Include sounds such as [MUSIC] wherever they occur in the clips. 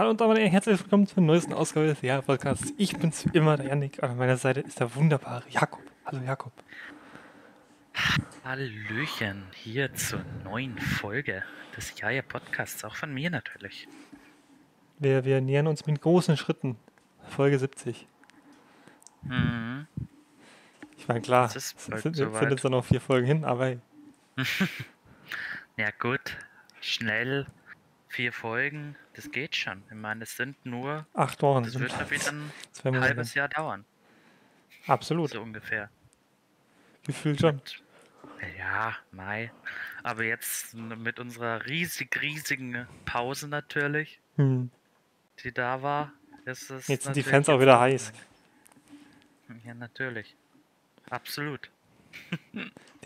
Hallo und damit herzlich willkommen zur neuesten Ausgabe des Jahr-Podcasts. Ich bin's wie immer, der Janik. An meiner Seite ist der wunderbare Jakob. Hallo Jakob. Hallöchen, hier zur neuen Folge des Jaja Podcasts, auch von mir natürlich. Wir, wir nähern uns mit großen Schritten. Folge 70. Mhm. Ich meine, klar, Es sind, soweit. sind jetzt noch vier Folgen hin, aber hey, [LAUGHS] Ja gut, schnell vier Folgen, das geht schon. Ich meine, es sind nur, acht Wochen das wird [LAUGHS] wieder ein [LAUGHS] Monate. halbes Jahr dauern, Absolut, so ungefähr. gefühlt schon. Ja, Mai. Aber jetzt mit unserer riesig, riesigen Pause natürlich, Hm. die da war, ist es. Jetzt sind die Fans auch wieder heiß. Ja, natürlich. Absolut.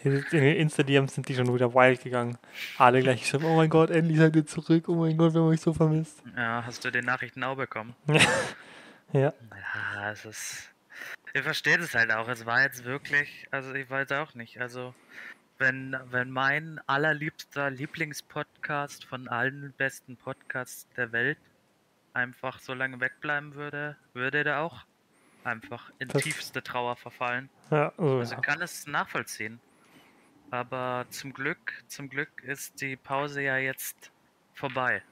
In den Insta-DMs sind die schon wieder wild gegangen. Alle gleich geschrieben, oh mein Gott, endlich seid ihr zurück. Oh mein Gott, wir haben euch so vermisst. Ja, hast du die Nachrichten auch bekommen? [LAUGHS] Ja, Ja, es ist. Ich verstehe das halt auch. Es war jetzt wirklich, also ich weiß auch nicht. Also, wenn, wenn mein allerliebster Lieblingspodcast von allen besten Podcasts der Welt einfach so lange wegbleiben würde, würde der auch einfach in Das- tiefste Trauer verfallen. ja, also, Also ja. kann es nachvollziehen. Aber zum Glück, zum Glück ist die Pause ja jetzt vorbei.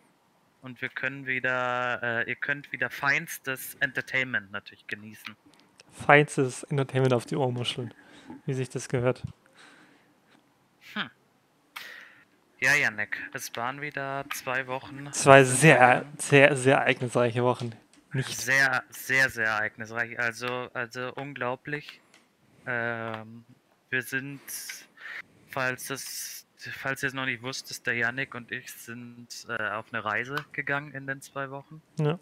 Und wir können wieder, äh, ihr könnt wieder feinstes Entertainment natürlich genießen. feinstes Entertainment auf die Ohrmuscheln, wie sich das gehört. Ja, Janek, es waren wieder zwei Wochen. Zwei sehr, sehr, sehr ereignisreiche Wochen. Nicht Sehr, sehr, sehr ereignisreich. Also, also unglaublich. Ähm, wir sind, falls es, falls ihr es noch nicht wusstet, der Janik und ich sind äh, auf eine Reise gegangen in den zwei Wochen. Ja.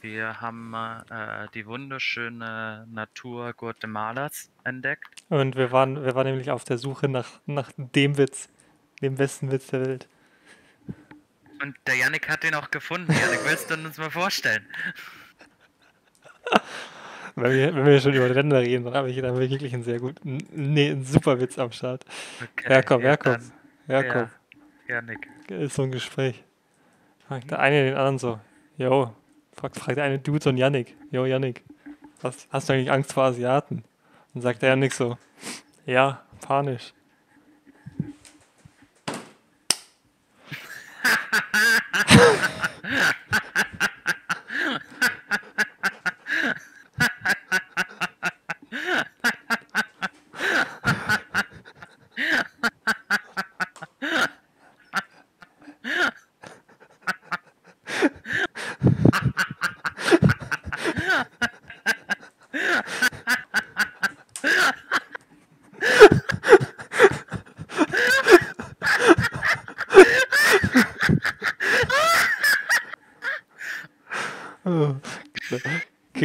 Wir haben äh, die wunderschöne Natur Guatemalas entdeckt. Und wir waren, wir waren nämlich auf der Suche nach, nach dem Witz, dem besten Witz der Welt. Und der Janik hat den auch gefunden. Janik, willst du uns mal vorstellen? [LAUGHS] Wenn wir, wenn wir schon über Länder reden, dann habe ich, dann wirklich einen sehr guten, nee, einen super Witz am Start. Okay, Jakob, ja, Jakob, dann- Jakob, Ja, Janik. ist so ein Gespräch. Fragt der eine den anderen so, yo, fragt, fragt der eine Dude so einen Yannick, yo Yannick, hast, hast du eigentlich Angst vor Asiaten? Und sagt der Yannick so, ja, panisch.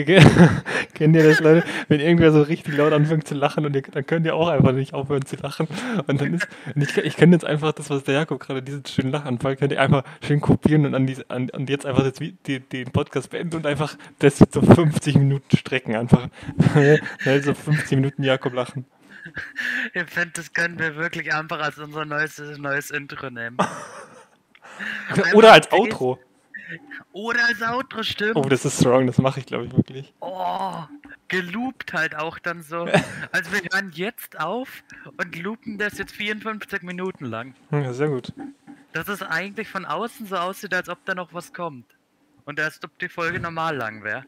[LAUGHS] Kennt ihr das, Leute? Wenn irgendwer so richtig laut anfängt zu lachen und ihr, dann könnt ihr auch einfach nicht aufhören zu lachen. Und dann ist, und ich, ich kenne jetzt einfach das, was der Jakob gerade, diesen schönen Lachanfall, könnt ihr einfach schön kopieren und an, die, an, und jetzt einfach Vi- die, den Podcast beenden und einfach das so 50 Minuten strecken. Einfach Schnell [LAUGHS] so 50 Minuten Jakob lachen. Ich finde, das können wir wirklich einfach als unser neues, neues Intro nehmen. [LAUGHS] Oder als Outro. Oder als Outro, stimmt. Oh, das ist strong, das mache ich, glaube ich, wirklich. Oh, geloopt halt auch dann so. [LAUGHS] Also wir hören jetzt auf und loopen das jetzt 54 Minuten lang. Ja, sehr gut. Dass es eigentlich von außen so aussieht, als ob da noch was kommt. Und als ob die Folge normal lang wäre.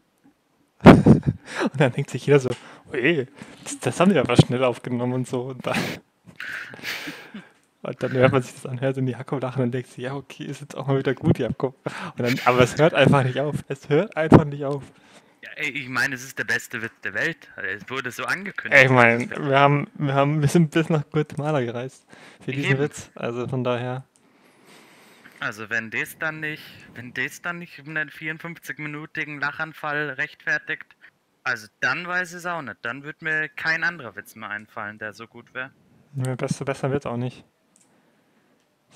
[LAUGHS] Und dann denkt sich jeder so, oh ey, das, das haben die aber schnell aufgenommen und so. Und dann, [LAUGHS] und dann hört man sich das an, hört in die Jakob lachen und denkt sich, ja, okay, ist jetzt auch mal wieder gut, Jakob. Und dann, aber es hört einfach nicht auf. Es hört einfach nicht auf. Ja, ich meine, es ist der beste Witz der Welt. Es wurde so angekündigt. Ich meine, wir haben, wir haben, wir sind bis nach Guatemala gereist für diesen Eben. Witz. Also von daher, Also wenn das dann nicht, wenn das dann nicht einen 54-minütigen Lachanfall rechtfertigt, also dann weiß ich es auch nicht. Dann wird mir kein anderer Witz mehr einfallen, der so gut wäre. besser, besser wird auch nicht.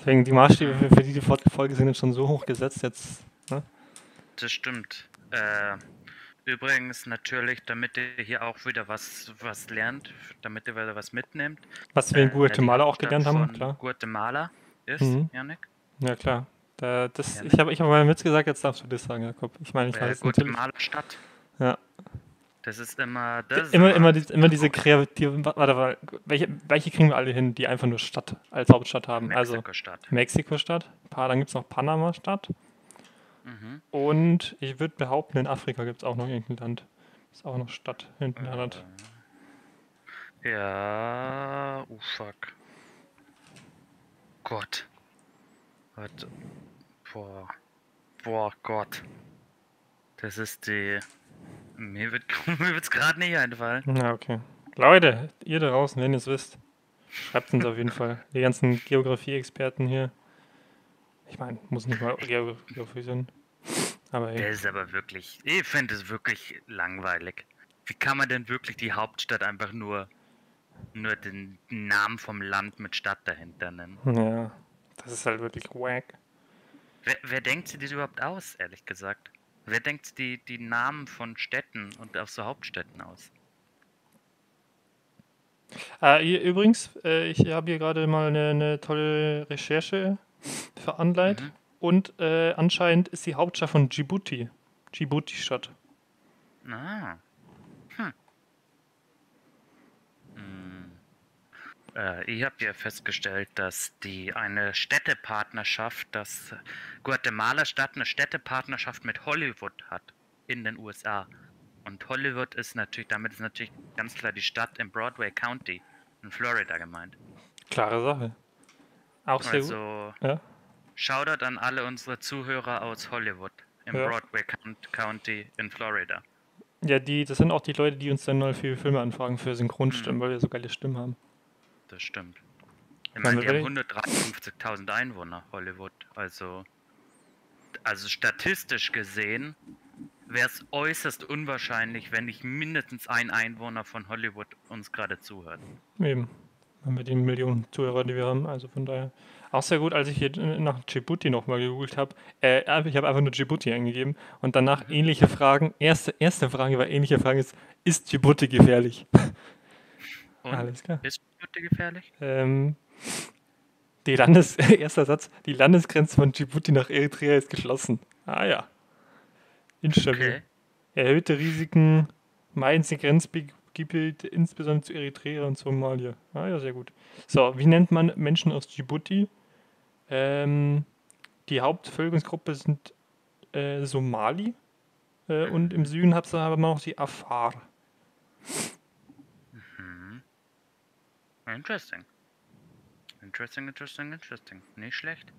Deswegen die Maßstäbe für, für diese Folge sind jetzt schon so hoch gesetzt jetzt. Ne? Das stimmt. Äh, übrigens natürlich, damit ihr hier auch wieder was, was lernt, damit ihr wieder was mitnehmt. Was wir in äh, Guatemala die auch gelernt haben, klar. Guatemala ist, Mhm. Janik. Ja, klar. Da, das, ich habe ich hab mal mitgesagt, jetzt darfst du das sagen, Jakob. Ich meine, ich Äh, weiß natürlich. Guatemala Stadt. Ja. Das ist immer. Das Immer, immer, die, immer diese kreativen. Warte, warte, welche, welche kriegen wir alle hin, die einfach nur Stadt als Hauptstadt haben? Also Mexiko-Stadt. Mexiko-Stadt, Pa- dann gibt es noch Panama-Stadt Mhm. und ich würde behaupten, in Afrika gibt es auch noch irgendein Land. Ist auch noch Stadt hinten dran hat. Ja. Oh fuck. Gott. Warte. Boah. Boah, Gott. Das ist die. Mir wird [LAUGHS] mir wird's gerade nicht einfallen. Ja, okay. Leute, ihr da draußen, wenn ihr es wisst, schreibt uns auf jeden Fall. Die ganzen Geografie-Experten hier. Ich meine, muss nicht mal Geo- Geografie sein. Aber Der ist aber wirklich. Ich finde es wirklich langweilig. Wie kann man denn wirklich die Hauptstadt einfach nur nur den Namen vom Land mit Stadt dahinter nennen? ja, das ist halt wirklich wack. Wer, wer denkt sich das überhaupt aus, ehrlich gesagt? Wer denkt die, die Namen von Städten und auch so Hauptstädten aus? Äh, hier, übrigens, äh, ich habe hier gerade mal eine, eine tolle Recherche veranleitet. Mhm. Und äh, anscheinend ist die Hauptstadt von Djibouti. Djibouti-Stadt. Ah. Hm. Hm. Äh, ich habe ja festgestellt, dass die eine Städtepartnerschaft, dass Guatemala-Stadt eine Städtepartnerschaft mit Hollywood hat in den USA. Und Hollywood ist natürlich, damit ist natürlich ganz klar die Stadt im Broadway County in Florida gemeint. Klare Sache. Auch sehr gut. Also Ja. Shoutout an alle unsere Zuhörer aus Hollywood im Ja. Broadway Count- County in Florida. ja, die, das sind auch die Leute, die uns dann neu für Filme anfragen, für Synchronstimmen, Mhm. weil wir so geile Stimmen haben. Das stimmt. Ich meine, wir die haben wirklich- 153.000 Einwohner, Hollywood. Also, also statistisch gesehen wäre es äußerst unwahrscheinlich, wenn nicht mindestens ein Einwohner von Hollywood uns gerade zuhört. Eben. Haben wir die Millionen Zuhörer, die wir haben. Also von daher. Auch sehr gut, als ich hier nach Djibouti nochmal gegoogelt habe. Äh, ich habe einfach nur Djibouti eingegeben und danach ähnliche Fragen. Erste, erste Frage war ähnliche Frage ist, ist Djibouti gefährlich? Und Alles klar. ist Djibouti gefährlich? Ähm, die Landes [LAUGHS] erster Satz, die Landesgrenze von Djibouti nach Eritrea ist geschlossen. Ah ja. Instabil. Okay. Erhöhte Risiken meiden sie Grenzgebiete, insbesondere zu Eritrea und Somalia. Ah ja, sehr gut. So, wie nennt man Menschen aus Djibouti? Ähm, die Hauptbevölkerungsgruppe sind äh, Somali äh, und im Süden hat wir noch die Afar. Interesting. Interesting, interesting, interesting. Nicht schlecht.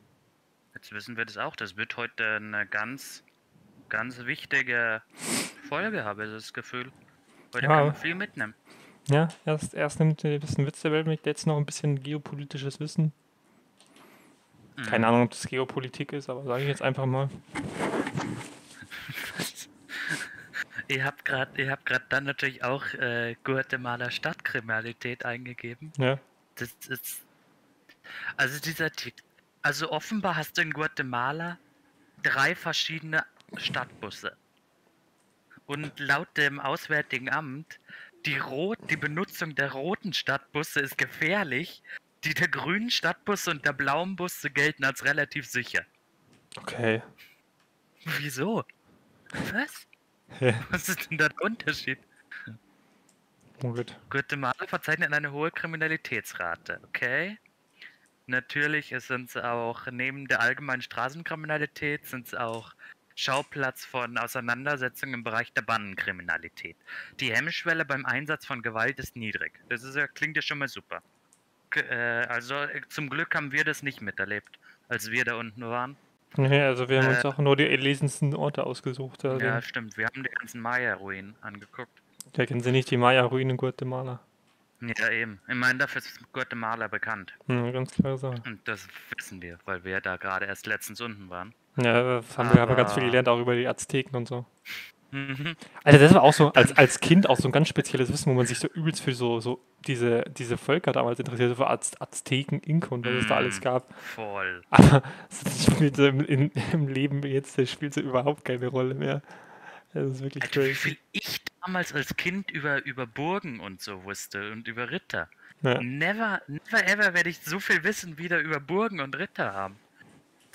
Jetzt wissen wir das auch. Das wird heute eine ganz, ganz wichtige Folge, habe ich das Gefühl. Heute Ja. kann man viel mitnehmen. Ja, erst, erst nimmt ihr ein bisschen Witz der Welt mit, jetzt noch ein bisschen geopolitisches Wissen. Keine Mhm. Ahnung, ob das Geopolitik ist, aber sage ich jetzt einfach mal. [LAUGHS] Ihr habt gerade, ihr habt gerade dann natürlich auch äh, Guatemala Stadtkriminalität eingegeben. Ja, Das ist. Also dieser. Also offenbar hast du in Guatemala drei verschiedene Stadtbusse. Und laut dem Auswärtigen Amt, die, Rot, die Benutzung der roten Stadtbusse ist gefährlich. Die der grünen Stadtbusse und der blauen Busse gelten als relativ sicher. okay. Wieso? Was? [LAUGHS] Was ist denn da der Unterschied? gut. Guatemala verzeichnet eine hohe Kriminalitätsrate, okay? Natürlich sind sie auch, neben der allgemeinen Straßenkriminalität, sind sie auch Schauplatz von Auseinandersetzungen im Bereich der Bandenkriminalität. Die Hemmschwelle beim Einsatz von Gewalt ist niedrig. Das ist klingt ja schon mal super. Äh, also zum Glück haben wir das nicht miterlebt, als wir da unten waren. Nee, also wir haben uns Äh, auch nur die erlesensten Orte ausgesucht. Also, Ja, stimmt. Wir haben die ganzen Maya-Ruinen angeguckt. ja, kennen Sie nicht die Maya-Ruinen in Guatemala? Ja, eben. Ich meine, dafür ist Guatemala bekannt. Hm, ganz klare Sache. Und das wissen wir, weil wir da gerade erst letztens unten waren. Ja, das haben wir aber ganz viel Aber- gelernt, auch über die Azteken und so. Mhm. Also das war auch so, als, als Kind auch so ein ganz spezielles Wissen, wo man sich so übelst für so, so diese, diese Völker damals interessierte, für Az Azteken, Inka und was es da alles Mm. gab. Voll. Aber das spielt so im, in, im Leben jetzt, das spielt so überhaupt keine Rolle mehr. Das ist wirklich wie crazy. viel ich damals als Kind über, über Burgen und so wusste und über Ritter. Ja. Never, never ever werde ich so viel Wissen wieder über Burgen und Ritter haben.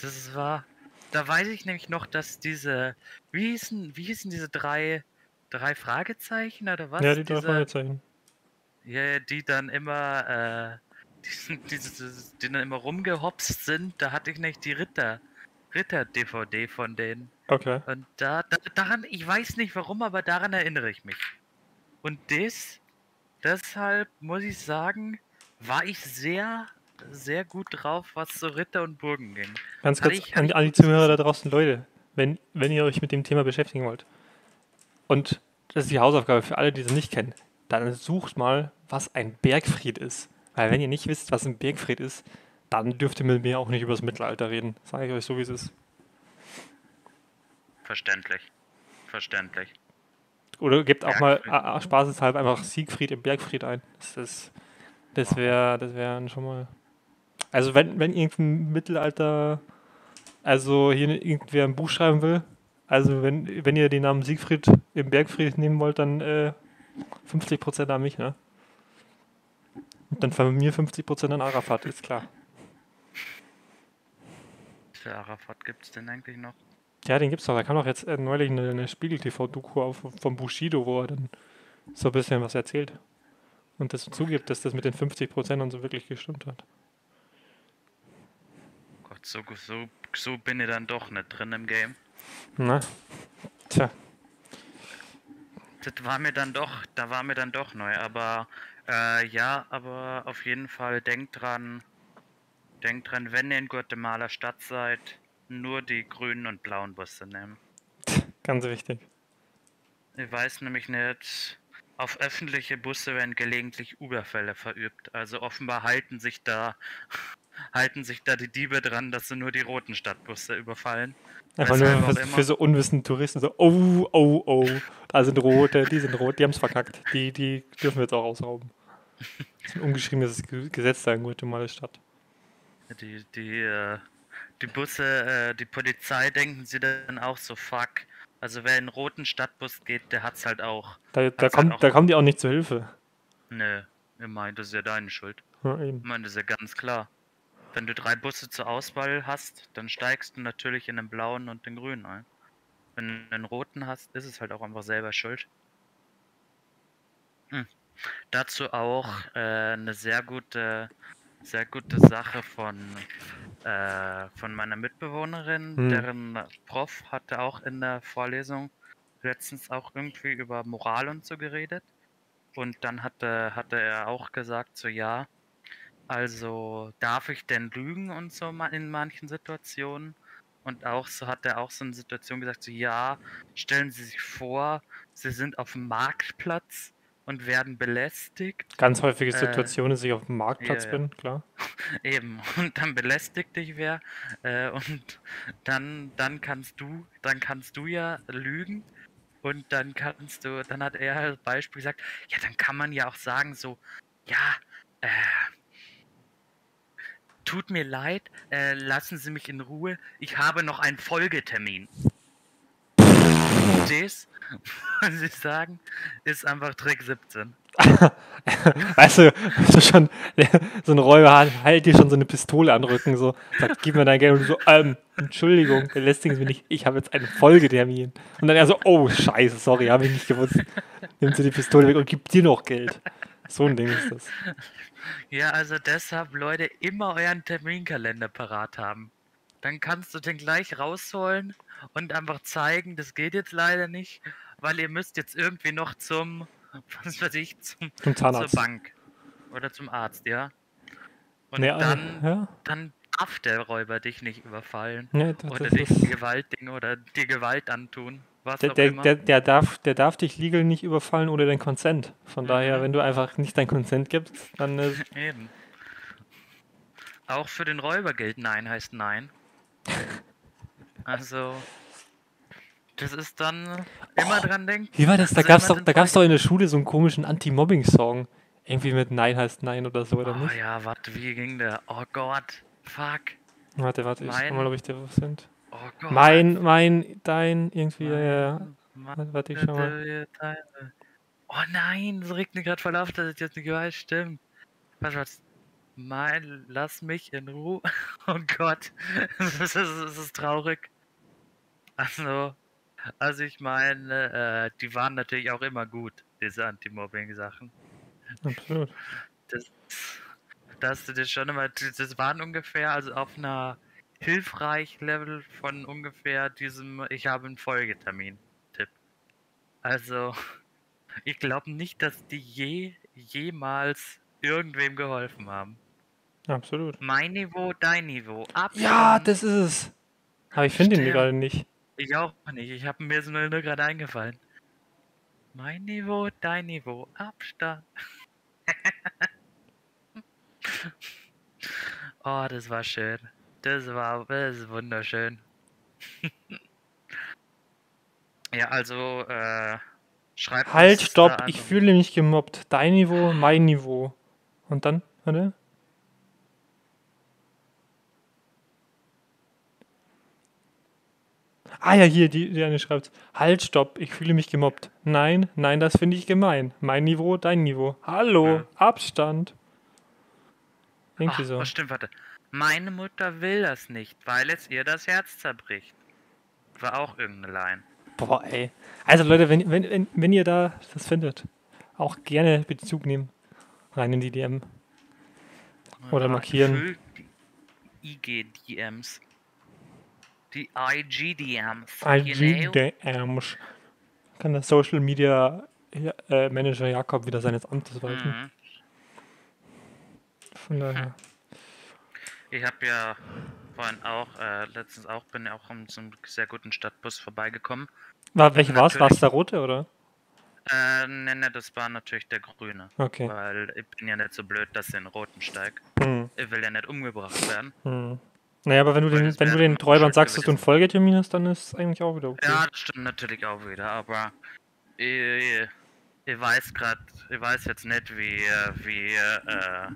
Das war. da weiß ich nämlich noch, dass diese, wie hießen, wie hießen diese drei, drei Fragezeichen oder was? ja, die drei diese, Fragezeichen. Ja, die dann immer, äh, [LAUGHS] die, die, die dann immer rumgehopst sind. Da hatte ich nicht die Ritter, Ritter-DVD von denen. Okay. Und da, da, daran, ich weiß nicht warum, aber daran erinnere ich mich. Und das, deshalb muss ich sagen, war ich sehr, sehr gut drauf, was so Ritter und Burgen ging. Ganz kurz ich- an, an die Zuhörer da draußen, Leute, wenn, wenn ihr euch mit dem Thema beschäftigen wollt und das ist die Hausaufgabe für alle, die es nicht kennen, dann sucht mal, was ein Bergfried ist. Weil wenn ihr nicht wisst, was ein Bergfried ist, dann dürft ihr mit mir auch nicht über das Mittelalter reden. Sage ich euch so, wie es ist. Verständlich. Verständlich. Oder gebt auch mal Bergfried. a- a- spaßeshalber einfach Siegfried im Bergfried ein. Das ist, das wäre, das wäre schon mal. Also wenn, wenn irgendein Mittelalter, also hier irgendwer ein Buch schreiben will, also wenn, wenn ihr den Namen Siegfried im Bergfried nehmen wollt, dann äh, 50% an mich, ne? Und dann von mir 50% an Arafat, ist klar. Für Arafat gibt es denn eigentlich noch? Ja, den gibt's doch. Da kam doch jetzt äh, neulich eine, eine Spiegel-TV-Doku auf vom Bushido, wo er dann so ein bisschen was erzählt. Und das zugibt, dass das mit den 50% und so wirklich gestimmt hat. Gott, so, so, so bin ich dann doch nicht drin im Game. Na, tja, Das war mir dann doch, da war mir dann doch neu. Aber äh, ja, aber auf jeden Fall denkt dran, denkt dran, wenn ihr in Guatemala Stadt seid, nur die grünen und blauen Busse nehmen. ganz wichtig. Ich weiß nämlich nicht, auf öffentliche Busse werden gelegentlich Überfälle verübt. Also offenbar halten sich da halten sich da die Diebe dran, dass sie nur die roten Stadtbusse überfallen. Einfach nur für, für so unwissende Touristen so, oh, oh, oh, da sind rote, die sind rot, die haben's verkackt. Die, die dürfen wir jetzt auch ausrauben. Das ist ein ungeschriebenes Ge- Gesetz da in Guatemala Stadt. Die, die, äh, die Busse, äh, die Polizei denken sie dann auch so, fuck. Also wer in einen roten Stadtbus geht, der hat's halt auch. Da, da, Hat's halt kommt, auch- da kommen die auch nicht zur Hilfe. Nö, ihr meint, das ist ja deine Schuld. Ja, eben. Ich meine, das ist ja ganz klar. Wenn du drei Busse zur Auswahl hast, dann steigst du natürlich in den blauen und den grünen ein. Wenn du einen roten hast, ist es halt auch einfach selber schuld. Hm. Dazu auch äh, eine sehr gute, sehr gute Sache von, äh, von meiner Mitbewohnerin, Hm. deren Prof hatte auch in der Vorlesung letztens auch irgendwie über Moral und so geredet. Und dann hatte, hatte er auch gesagt, so ja, also darf ich denn lügen und so in manchen Situationen? Und auch so hat er auch so eine Situation gesagt, so ja, stellen Sie sich vor, Sie sind auf dem Marktplatz und werden belästigt. Ganz häufige Äh, Situation, dass ich auf dem Marktplatz ja, ja. bin, klar. [LAUGHS] Eben, und dann belästigt dich wer äh, und dann, dann kannst du, dann kannst du ja lügen und dann kannst du, dann hat er als Beispiel gesagt, ja, dann kann man ja auch sagen so, ja, äh, tut mir leid, äh, lassen Sie mich in Ruhe, ich habe noch einen Folgetermin. Das, muss ich sagen, ist einfach Trick 17. [LAUGHS] Weißt du, so schon, [LAUGHS] so ein Räuber hat- hält dir schon so eine Pistole an den Rücken, so, sagt, gib mir dein Geld und du so, ähm, Entschuldigung, Sie mich nicht, ich habe jetzt einen Folgetermin. Und dann er so, oh, scheiße, sorry, habe ich nicht gewusst. Nimmt sie die Pistole weg und gibt dir noch Geld. So ein Ding ist das. Ja, also deshalb, Leute, immer euren Terminkalender parat haben. Dann kannst du den gleich rausholen und einfach zeigen, das geht jetzt leider nicht, weil ihr müsst jetzt irgendwie noch zum, [LAUGHS] was weiß ich, zum, Zum Zahnarzt. zur Bank oder zum Arzt, ja. Und Nee, äh, dann, ja, dann darf der Räuber dich nicht überfallen nee, das, oder das dich ist, Gewaltding oder dir Gewalt antun, der, der, der, darf, der darf dich legal nicht überfallen ohne dein Consent. Von daher, Mhm. wenn du einfach nicht dein Consent gibst, dann äh, [LAUGHS] Eben. Auch für den Räuber gilt Nein heißt Nein. [LAUGHS] Also, das ist dann immer Oh, dran denken. Wie war das? Da Also gab's immer doch, da gab's doch in der Schule so einen komischen Anti-Mobbing-Song. Irgendwie mit Nein heißt Nein oder so, oder Oh nicht? ja, warte, wie ging der? Oh Gott, fuck. Warte, warte, ich schau mal, ob ich dir was sind. Oh. Mein, mein, dein, irgendwie, ja, ja. Mein- Warte, ich schau mal. Oh nein, es regt mir gerade voll auf, dass ich jetzt nicht weiß. Stimmt. Warte, was? Mein, lass mich in Ruhe. [LAUGHS] Oh Gott, [LAUGHS] das ist, das ist traurig. Also, also ich meine, äh, die waren natürlich auch immer gut, diese Anti-Mobbing-Sachen. Absolut. Das, da hast du dir schon immer, das waren ungefähr, also auf einer hilfreich Level von ungefähr diesem, ich habe einen Folgetermin-Tipp. Also, [LAUGHS] ich glaube nicht, dass die je, jemals irgendwem geholfen haben. Absolut. Mein Niveau, dein Niveau. Abstand. Ja, das ist es. Aber ich finde ihn gerade nicht. Ich auch nicht. Ich habe mir so nur nur gerade eingefallen. Mein Niveau, dein Niveau. Abstand. [LAUGHS] oh, das war schön. Das war das ist wunderschön. [LAUGHS] ja, also, äh, schreibt Halt, stopp, ich fühle mich gemobbt. Dein Niveau, mein Niveau. Und dann, warte. Ah ja, hier, die, die eine schreibt. Halt, stopp, ich fühle mich gemobbt. Nein, nein, das finde ich gemein. Mein Niveau, dein Niveau. Hallo, Ja. Abstand. Irgendwie Ach, so. oh, stimmt, warte. Meine Mutter will das nicht, weil es ihr das Herz zerbricht. War auch irgendeine Line. Boah, ey. Also Leute, wenn, wenn, wenn, wenn ihr da das findet, auch gerne Bezug nehmen. Rein in die DM. Oder Ja, markieren. Die IG-DMs. Die IG-DMs. IGDMs. Kann der Social Media äh, Manager Jakob wieder seines Amtes walten. Mhm. Von daher. Ich habe ja vorhin auch, äh, letztens auch, bin ja auch um so einem sehr guten Stadtbus vorbeigekommen. War, welche war es? War es der rote oder? Äh, ne, ne, das war natürlich der grüne. Okay. Weil ich bin ja nicht so blöd, dass ich in den roten steig. Hm, Ich will ja nicht umgebracht werden. hm. Naja, aber wenn du den, wenn du den schuld sagst, dass du einen. Folgetermin hast, dann ist es eigentlich auch wieder okay. Ja, das stimmt natürlich auch wieder, aber ich, ich weiß gerade, ich weiß jetzt nicht, wie, wie, äh,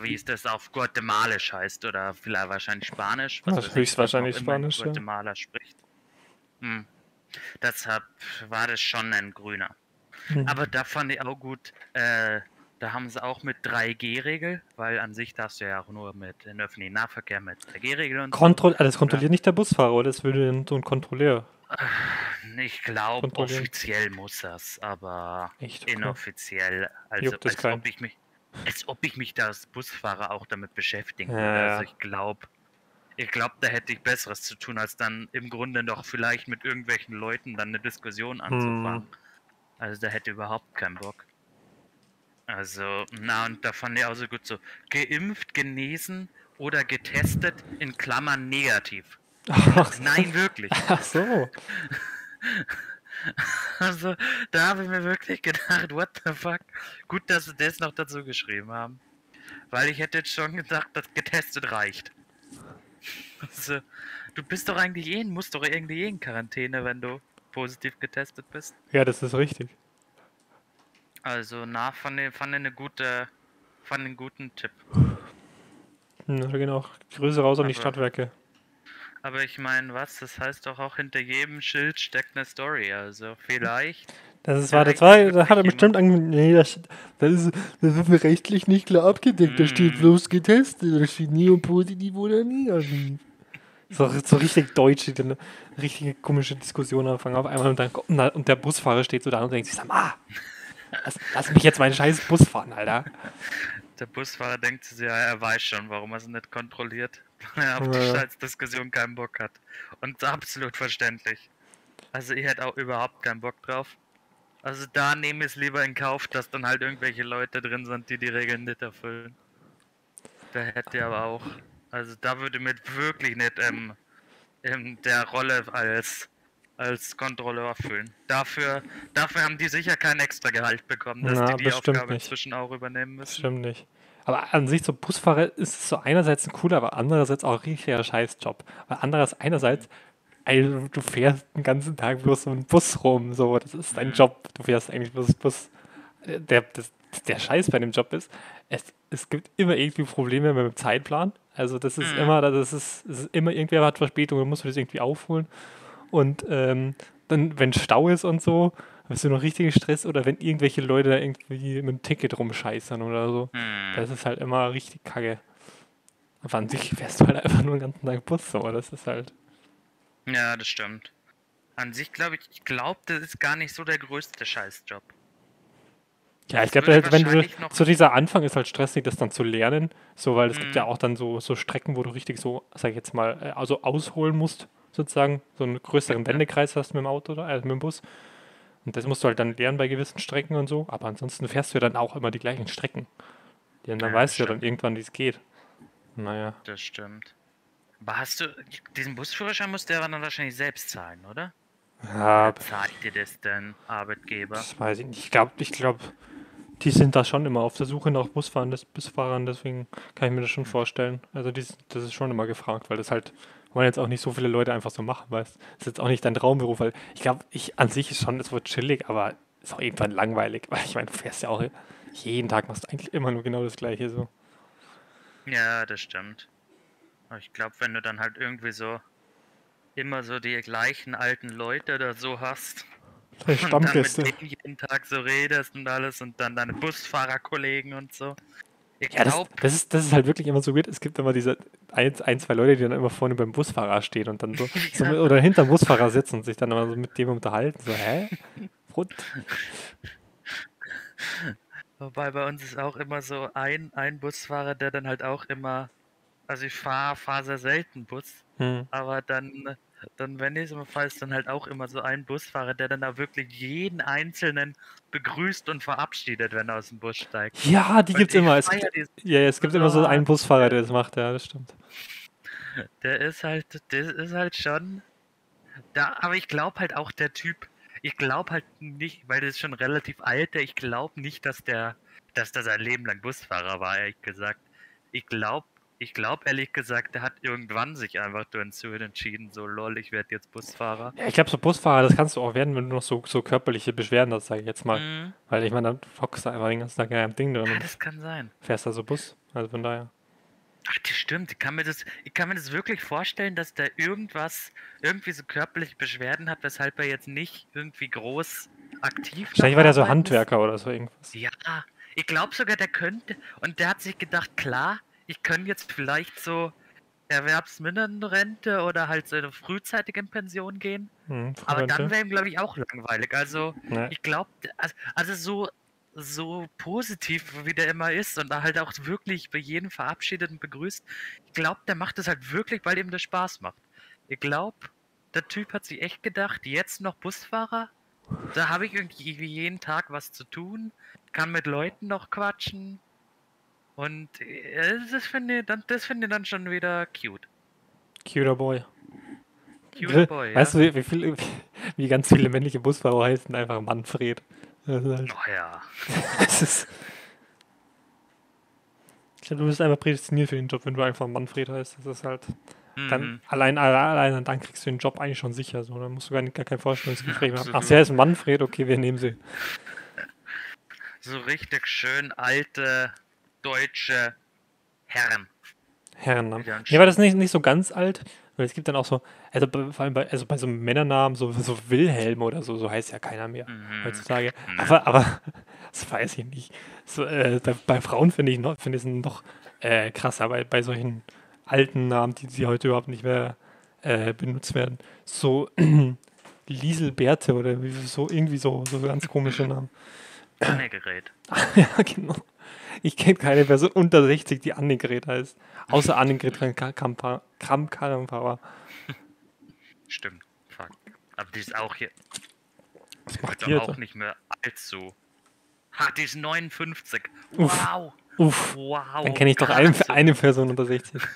wie es das auf Guatemalisch heißt oder vielleicht wahrscheinlich Spanisch. Höchstwahrscheinlich was immer in Spanisch, ja. Guatemala spricht. Hm. Deshalb war das schon ein grüner. Hm. Aber da fand ich auch gut, äh, da haben sie auch mit 3G-Regel, weil an sich darfst du ja auch nur mit in öffentlichen Nahverkehr mit 3G-Regel und so. Kontroll ah, das kontrolliert nicht der Busfahrer, oder? Das würde so ein Kontrolleur. Ich glaube, offiziell muss das, aber Echt? Okay. inoffiziell. Also Juckt als ob ich mich, als ob ich mich da als Busfahrer auch damit beschäftigen Ja, würde. Also ja. ich glaube, ich glaube, da hätte ich Besseres zu tun, als dann im Grunde noch vielleicht mit irgendwelchen Leuten dann eine Diskussion Hm. anzufangen. Also da hätte ich überhaupt keinen Bock. Also, na und da fand ich auch so gut so, geimpft, genesen oder getestet in Klammern negativ. Ach, Nein, wirklich. [LAUGHS] ach so. [LAUGHS] Also, da habe ich mir wirklich gedacht, what the fuck? Gut, dass sie das noch dazu geschrieben haben. Weil ich hätte jetzt schon gedacht, dass getestet reicht. Also, du bist doch eigentlich eh, musst doch irgendwie eh in Quarantäne, wenn du positiv getestet bist. Ja, das ist richtig. Also, na, fand ich, fand ich eine gute, fand einen guten Tipp. Hm, Da gehen auch Grüße raus an die Stadtwerke. Aber ich meine, was? Das heißt doch auch hinter jedem Schild steckt eine Story. Also, vielleicht. Das ist, war, wirklich da hat er bestimmt angefangen, nee, das, das, ist, das ist mir rechtlich nicht klar abgedeckt. Da steht Mm. bloß getestet, da steht nie positiv oder negativ. So, so richtig deutsch, eine richtige komische Diskussion anfangen auf einmal und dann und der Busfahrer steht so da und denkt sich, sag mal, lass, lass mich jetzt meinen scheiß Bus fahren, Alter. Der Busfahrer denkt sich, ja, er weiß schon, warum er es nicht kontrolliert. Weil [LAUGHS] er auf die. Scheißdiskussion keinen Bock hat. Und absolut verständlich. Also ich hätte auch überhaupt keinen Bock drauf. Also da nehme ich es lieber in Kauf, dass dann halt irgendwelche Leute drin sind, die die Regeln nicht erfüllen. Da hätte ich aber auch. Also da würde mir wirklich nicht ähm, in der Rolle als als Kontrolleur fühlen. Dafür, dafür haben die sicher kein extra Gehalt bekommen, dass Na, die die Aufgabe nicht. inzwischen auch übernehmen müssen. stimmt nicht. Aber an sich, so Busfahrer ist es so einerseits ein cooler, aber andererseits auch ein richtiger Scheißjob. Weil andererseits, einerseits, ey, du fährst den ganzen Tag bloß so einen Bus rum, so, das ist dein Mhm. Job. Du fährst eigentlich bloß Bus. Der, das, der Scheiß bei dem Job ist, es, es gibt immer irgendwie Probleme mit dem Zeitplan. Also das ist Mhm. immer, das ist, es ist immer irgendwer hat Verspätung, dann musst du das irgendwie aufholen. Und ähm, dann, wenn Stau ist und so, hast du noch richtigen Stress oder wenn irgendwelche Leute da irgendwie mit dem Ticket rumscheißern oder so. Hm. Das ist halt immer richtig kacke. Aber an sich fährst du halt einfach nur den ganzen Tag Bus, so. Das ist halt. Ja, das stimmt. An sich glaube ich, ich glaube, das ist gar nicht so der größte Scheißjob. Ja, ich glaube, wenn du so dieser Anfang ist halt stressig, das dann zu lernen, so weil es gibt Mhm. ja auch dann so, so Strecken, wo du richtig so, sag ich jetzt mal, äh, also ausholen musst, sozusagen, so einen größeren. Wendekreis hast mit dem Auto oder äh, mit dem Bus. Und das musst du halt dann lernen bei gewissen Strecken und so, aber ansonsten fährst du ja dann auch immer die gleichen Strecken. Und dann Ja, weißt du ja stimmt. dann irgendwann, wie es geht. Naja. Das stimmt. Aber hast du, diesen Busführerschein musst du ja dann wahrscheinlich selbst zahlen, oder? Ja, Wer zahlt dir das denn, Arbeitgeber? das weiß ich nicht. Ich glaube, ich glaube, die sind da schon immer auf der Suche nach Busfahrern, Busfahrern, deswegen kann ich mir das schon vorstellen. Also die, das ist schon immer gefragt, weil das halt wollen jetzt auch nicht so viele Leute einfach so machen, weißt Das ist jetzt auch nicht dein Traumberuf, weil ich glaube, ich an sich ist schon, es wird chillig, aber ist auch irgendwann langweilig, [LAUGHS] weil ich meine, du fährst ja auch jeden Tag machst eigentlich immer nur genau das gleiche so. Ja, das stimmt. Aber ich glaube, wenn du dann halt irgendwie so immer so die gleichen alten Leute da so hast und dann mit denen jeden Tag so redest und alles und dann deine Busfahrerkollegen und so. Ich Ja, das, glaube, das, ist, das ist halt wirklich immer so weird. Es gibt immer diese ein, ein, zwei Leute, die dann immer vorne beim Busfahrer stehen und dann so, [LAUGHS] so mit, oder hinterm Busfahrer sitzen und sich dann immer so mit dem unterhalten. So, hä? Rund? wobei bei uns ist auch immer so ein, ein Busfahrer, der dann halt auch immer, also ich fahre fahr sehr selten Bus, Hm. aber dann, dann wenn ich fahre, ist dann halt auch immer so ein Busfahrer, der dann da wirklich jeden Einzelnen begrüßt und verabschiedet, wenn er aus dem Bus steigt. Ja, die Und gibt's immer. Es gibt, ja, ja, es gibt immer so einen Busfahrer, der das macht, ja, das stimmt. Der ist halt, das ist halt schon. Da, aber ich glaube halt auch der Typ, ich glaube halt nicht, weil das ist schon relativ alt, der- ich glaube nicht, dass der, dass der sein Leben lang Busfahrer war, ehrlich gesagt. Ich glaube, ich glaube ehrlich gesagt, der hat irgendwann sich einfach dazu entschieden, so lol, ich werde jetzt Busfahrer. Ja, ich glaube, so Busfahrer, das kannst du auch werden, wenn du noch so, so körperliche Beschwerden hast, sage ich jetzt mal. Mhm. Weil ich meine, dann hockst du einfach den ganzen Tag in einem Ding drin Ja, das kann sein. fährst da so Bus. Also von daher. Ach, das stimmt. Ich kann mir das, ich kann mir das wirklich vorstellen, dass der irgendwas, irgendwie so körperliche Beschwerden hat, weshalb er jetzt nicht irgendwie groß aktiv Wahrscheinlich noch war der so ist. Handwerker oder so irgendwas. Ja, ich glaube sogar, der könnte. Und der hat sich gedacht, klar, ich könnte jetzt vielleicht so Erwerbsminderrente oder halt so eine frühzeitige Pension gehen. Hm, Aber dann wäre ihm, glaube ich, auch langweilig. Also, Ja. ich glaube, also, also so, so positiv, wie der immer ist und da halt auch wirklich bei jedem verabschiedet und begrüßt, ich glaube, der macht das halt wirklich, weil ihm das Spaß macht. Ich glaube, der Typ hat sich echt gedacht, jetzt noch Busfahrer? Da habe ich irgendwie jeden Tag was zu tun, kann mit Leuten noch quatschen. Und äh, das finde ich, dann- das finde ich dann schon wieder cute. Cuter Boy. Cute Boy, ja. weißt du, wie, wie, viel, [LAUGHS] wie ganz viele männliche Busfahrer heißen einfach Manfred? Das halt, Oh ja. [LAUGHS] das ist, ich glaube, du bist einfach prädestiniert für den Job, wenn du einfach Manfred heißt. Das ist halt, dann Mhm. allein, allein, allein dann kriegst du den Job eigentlich schon sicher. So, dann musst du gar, nicht, gar kein Vorstellungsgespräch machen. Ach, der ist Manfred, okay, wir nehmen sie. So richtig schön alte deutsche Herren. Herrennamen. Ja, ein Ja, aber das ist nicht, nicht so ganz alt, weil es gibt dann auch so, also bei, vor allem bei, also bei so Männernamen, so, so Wilhelm oder so, so heißt ja keiner mehr Mhm. heutzutage. Mhm. Aber, aber, [LAUGHS] das weiß ich nicht. So, äh, bei, bei Frauen finde ich noch, finde ich es noch äh, krasser, bei, bei solchen alten Namen, die, die heute überhaupt nicht mehr äh, benutzt werden. So [CLEARS THROAT] Lieselberte oder wie, so irgendwie so, so ganz komische Namen. Annegret. [LAUGHS] ja, genau. Ich kenne keine Person unter 60, die Annegret heißt. Außer [LAUGHS] Annegret Kramp-Karrenbauer. Stimmt. Fuck. Aber die ist auch hier. Was macht die auch nicht mehr allzu. Ha, die ist 59. Uff. Wow. Uff, Wow. dann kenne ich doch eine, eine Person unter 60. [LAUGHS]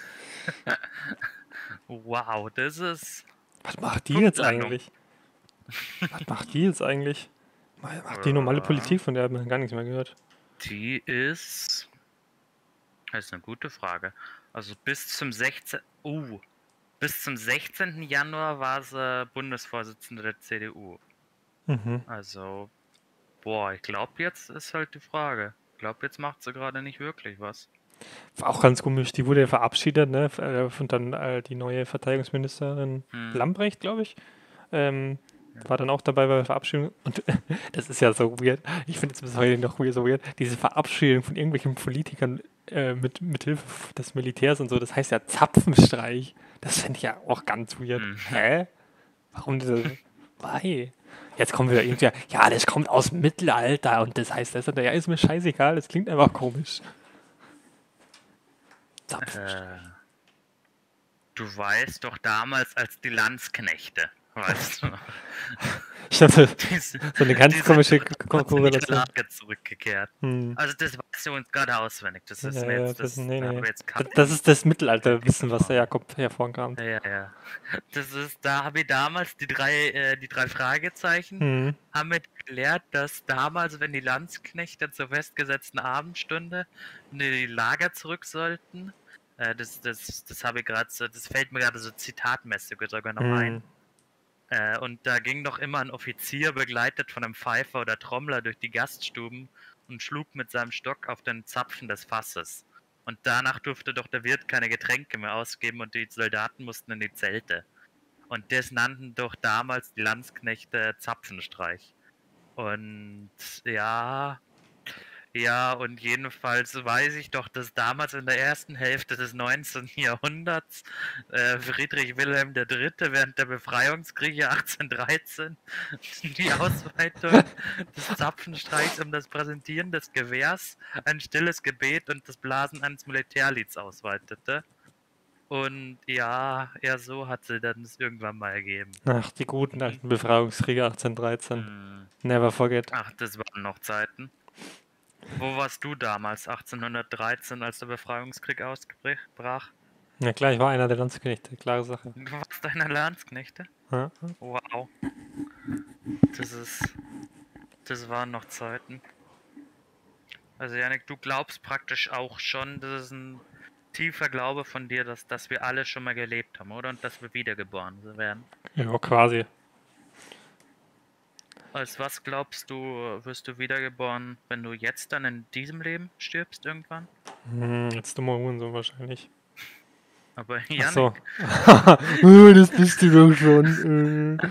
Wow, das ist. Was macht die jetzt eigentlich? Was macht die jetzt eigentlich? Macht die normale Äh. Politik, von der hat man gar nichts mehr gehört. Die ist. Das ist eine gute Frage. Also bis zum 16. Uh, bis zum 16. Januar war sie Bundesvorsitzende der CDU. Mhm. Also, boah, ich glaube, jetzt ist halt die Frage. Ich glaube, jetzt macht sie gerade nicht wirklich was. War auch ganz komisch, die wurde ja verabschiedet, ne? f- äh, Und dann äh, die neue Verteidigungsministerin Hm. Lambrecht, glaube ich. Ähm, war dann auch dabei bei der Verabschiedung. Und [LAUGHS] das ist ja so weird. Ich finde es bis heute noch weird, so weird. Diese Verabschiedung von irgendwelchen Politikern äh, mit, mit Hilfe des Militärs und so, das heißt ja Zapfenstreich. Das finde ich ja auch ganz weird. Hm. Hä? Warum, diese, [LAUGHS] Wei. Jetzt kommt wieder irgendwer, ja, das kommt aus dem Mittelalter und das heißt das und ja, ist mir scheißegal, das klingt einfach komisch. Äh, du weißt doch damals als die Landsknechte, weißt du. [LAUGHS] Ich habe so, eine ganz diese komische sind Ko- trotzdem in die Korrelation. Lage zurückgekehrt. Hm. Also das weißt du uns gerade auswendig. Das ist Ja, mir jetzt, das, das, nee, nee. jetzt Das, ist das Mittelalterwissen, was der Jakob hervorkramt. Ja, ja, ja. Das ist, da habe ich damals die drei, äh, die drei Fragezeichen, Hm. haben wir gelehrt, dass damals, wenn die Landsknechte zur festgesetzten Abendstunde in die Lager zurück sollten, äh, das, das, das habe ich gerade, so, das fällt mir gerade so zitatmäßig sogar noch ein. Äh, und da ging doch immer ein Offizier begleitet von einem Pfeifer oder Trommler durch die Gaststuben und schlug mit seinem Stock auf den Zapfen des Fasses. Und danach durfte doch der Wirt keine Getränke mehr ausgeben und die Soldaten mussten in die Zelte. Und das nannten doch damals die Landsknechte Zapfenstreich. Und ja, ja, und jedenfalls weiß ich doch, dass damals in der ersten Hälfte des 19. Jahrhunderts äh, Friedrich Wilhelm III. während der Befreiungskriege 1813 [LAUGHS] die Ausweitung des Zapfenstreichs um das Präsentieren des Gewehrs, ein stilles Gebet und das Blasen eines Militärlieds ausweitete. Und ja, ja, so hat sie dann es irgendwann mal ergeben. Ach, die guten alten Befreiungskriege 1813. Hm. Never forget. Ach, das waren noch Zeiten. Wo warst du damals, 1813, als der Befreiungskrieg ausbrach? Ja klar, ich war einer der Landsknechte, klare Sache. Du warst einer Landsknechte? Ja. Wow. Das ist. Das waren noch Zeiten. Also Janik, du glaubst praktisch auch schon, das ist ein tiefer Glaube von dir, dass, dass wir alle schon mal gelebt haben, oder? Und dass wir wiedergeboren werden. ja, quasi. Als was glaubst du, wirst du wiedergeboren, wenn du jetzt dann in diesem Leben stirbst irgendwann? Hm, jetzt dummer Hurensohn wahrscheinlich. Aber Janik, so. [LAUGHS] [LAUGHS] das bist du doch schon. Äh.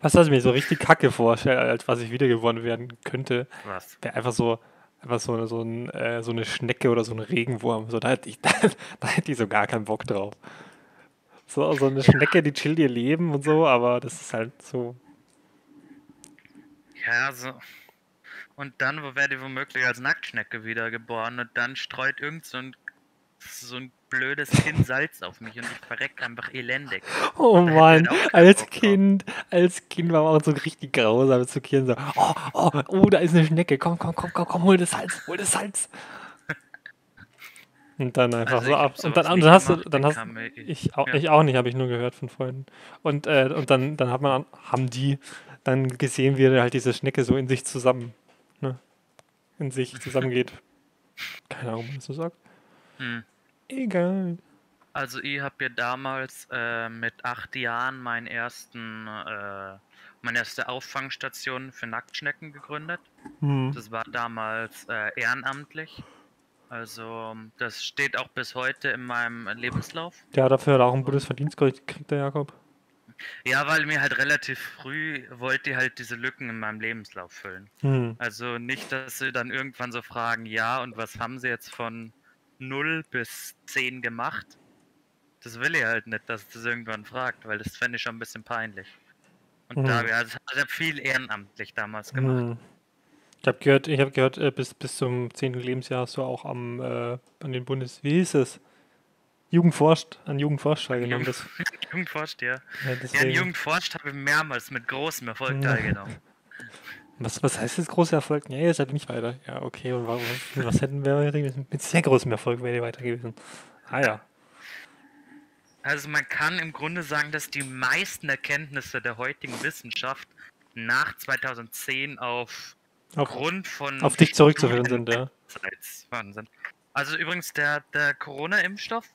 Was was ich mir so richtig kacke vorstelle, als was ich wiedergeboren werden könnte, was? wäre einfach so, einfach so, so, ein, äh, so eine Schnecke oder so ein Regenwurm. So, da hätte ich, da, [LAUGHS] da hätte ich so gar keinen Bock drauf. So, so eine Schnecke, die chillt ihr Leben und so, aber das ist halt so. Ja, so. Und dann werde ich womöglich als Nacktschnecke wiedergeboren und dann streut irgend so ein, so ein blödes Kind Salz auf mich und ich verreck einfach elendig. Oh Mann, keinen als. Kind, als Kind war man auch so richtig grausam zu Kindern so, oh, oh, oh, da ist eine Schnecke, komm, komm, komm, komm, komm, hol das Salz, hol das Salz. Und dann einfach Also so ich ab. Und dann, dann hast du, gemacht, dann ich hast mir- ich auch, ja. ich auch nicht, habe ich nur gehört von Freunden. Und, äh, und dann, dann hat man, haben die dann gesehen, wie halt diese Schnecke so in sich zusammen, ne, in sich [LAUGHS] zusammengeht. Keine Ahnung, das so sagt. Hm. Egal. Also ich habe ja damals äh, mit acht Jahren meinen ersten, äh, meine erste Auffangstation für Nacktschnecken gegründet. Hm. Das war damals äh, ehrenamtlich. Also das steht auch bis heute in meinem Lebenslauf. Ja, dafür hat er auch ein Bundesverdienstkreuz gekriegt, der Jakob. Ja, weil mir halt relativ früh wollte ich halt diese Lücken in meinem Lebenslauf füllen. Hm. Also nicht, dass sie dann irgendwann so fragen, ja, und was haben sie jetzt von 0 bis 10 gemacht? Das will ich halt nicht, dass das irgendwann fragt, weil das fände ich schon ein bisschen peinlich. Und da, ja, also ich habe viel ehrenamtlich damals gemacht. Hm. Ich habe gehört, ich habe gehört, äh, bis, bis zum 10. Lebensjahr hast du auch am äh, an den Bundes, wie hieß es? Jugendforscht, an [LAUGHS] Jugendforscht teilgenommen. Das, Jugend forscht, ja. ja, Ja, in deswegen. Jugend forscht habe ich mehrmals mit großem Erfolg teilgenommen. was, was heißt jetzt großer Erfolg? Nee, ihr seid nicht weiter. Ja, okay. Und warum, was hätten wir gewesen? Mit sehr großem Erfolg wäre ihr weiter gewesen. Ah ja. Also man kann im Grunde sagen, dass die meisten Erkenntnisse der heutigen Wissenschaft nach 2010 auf Auf, Grund von auf dich zurückzuführen sind, ja. sind. Also übrigens der, der Corona-Impfstoff,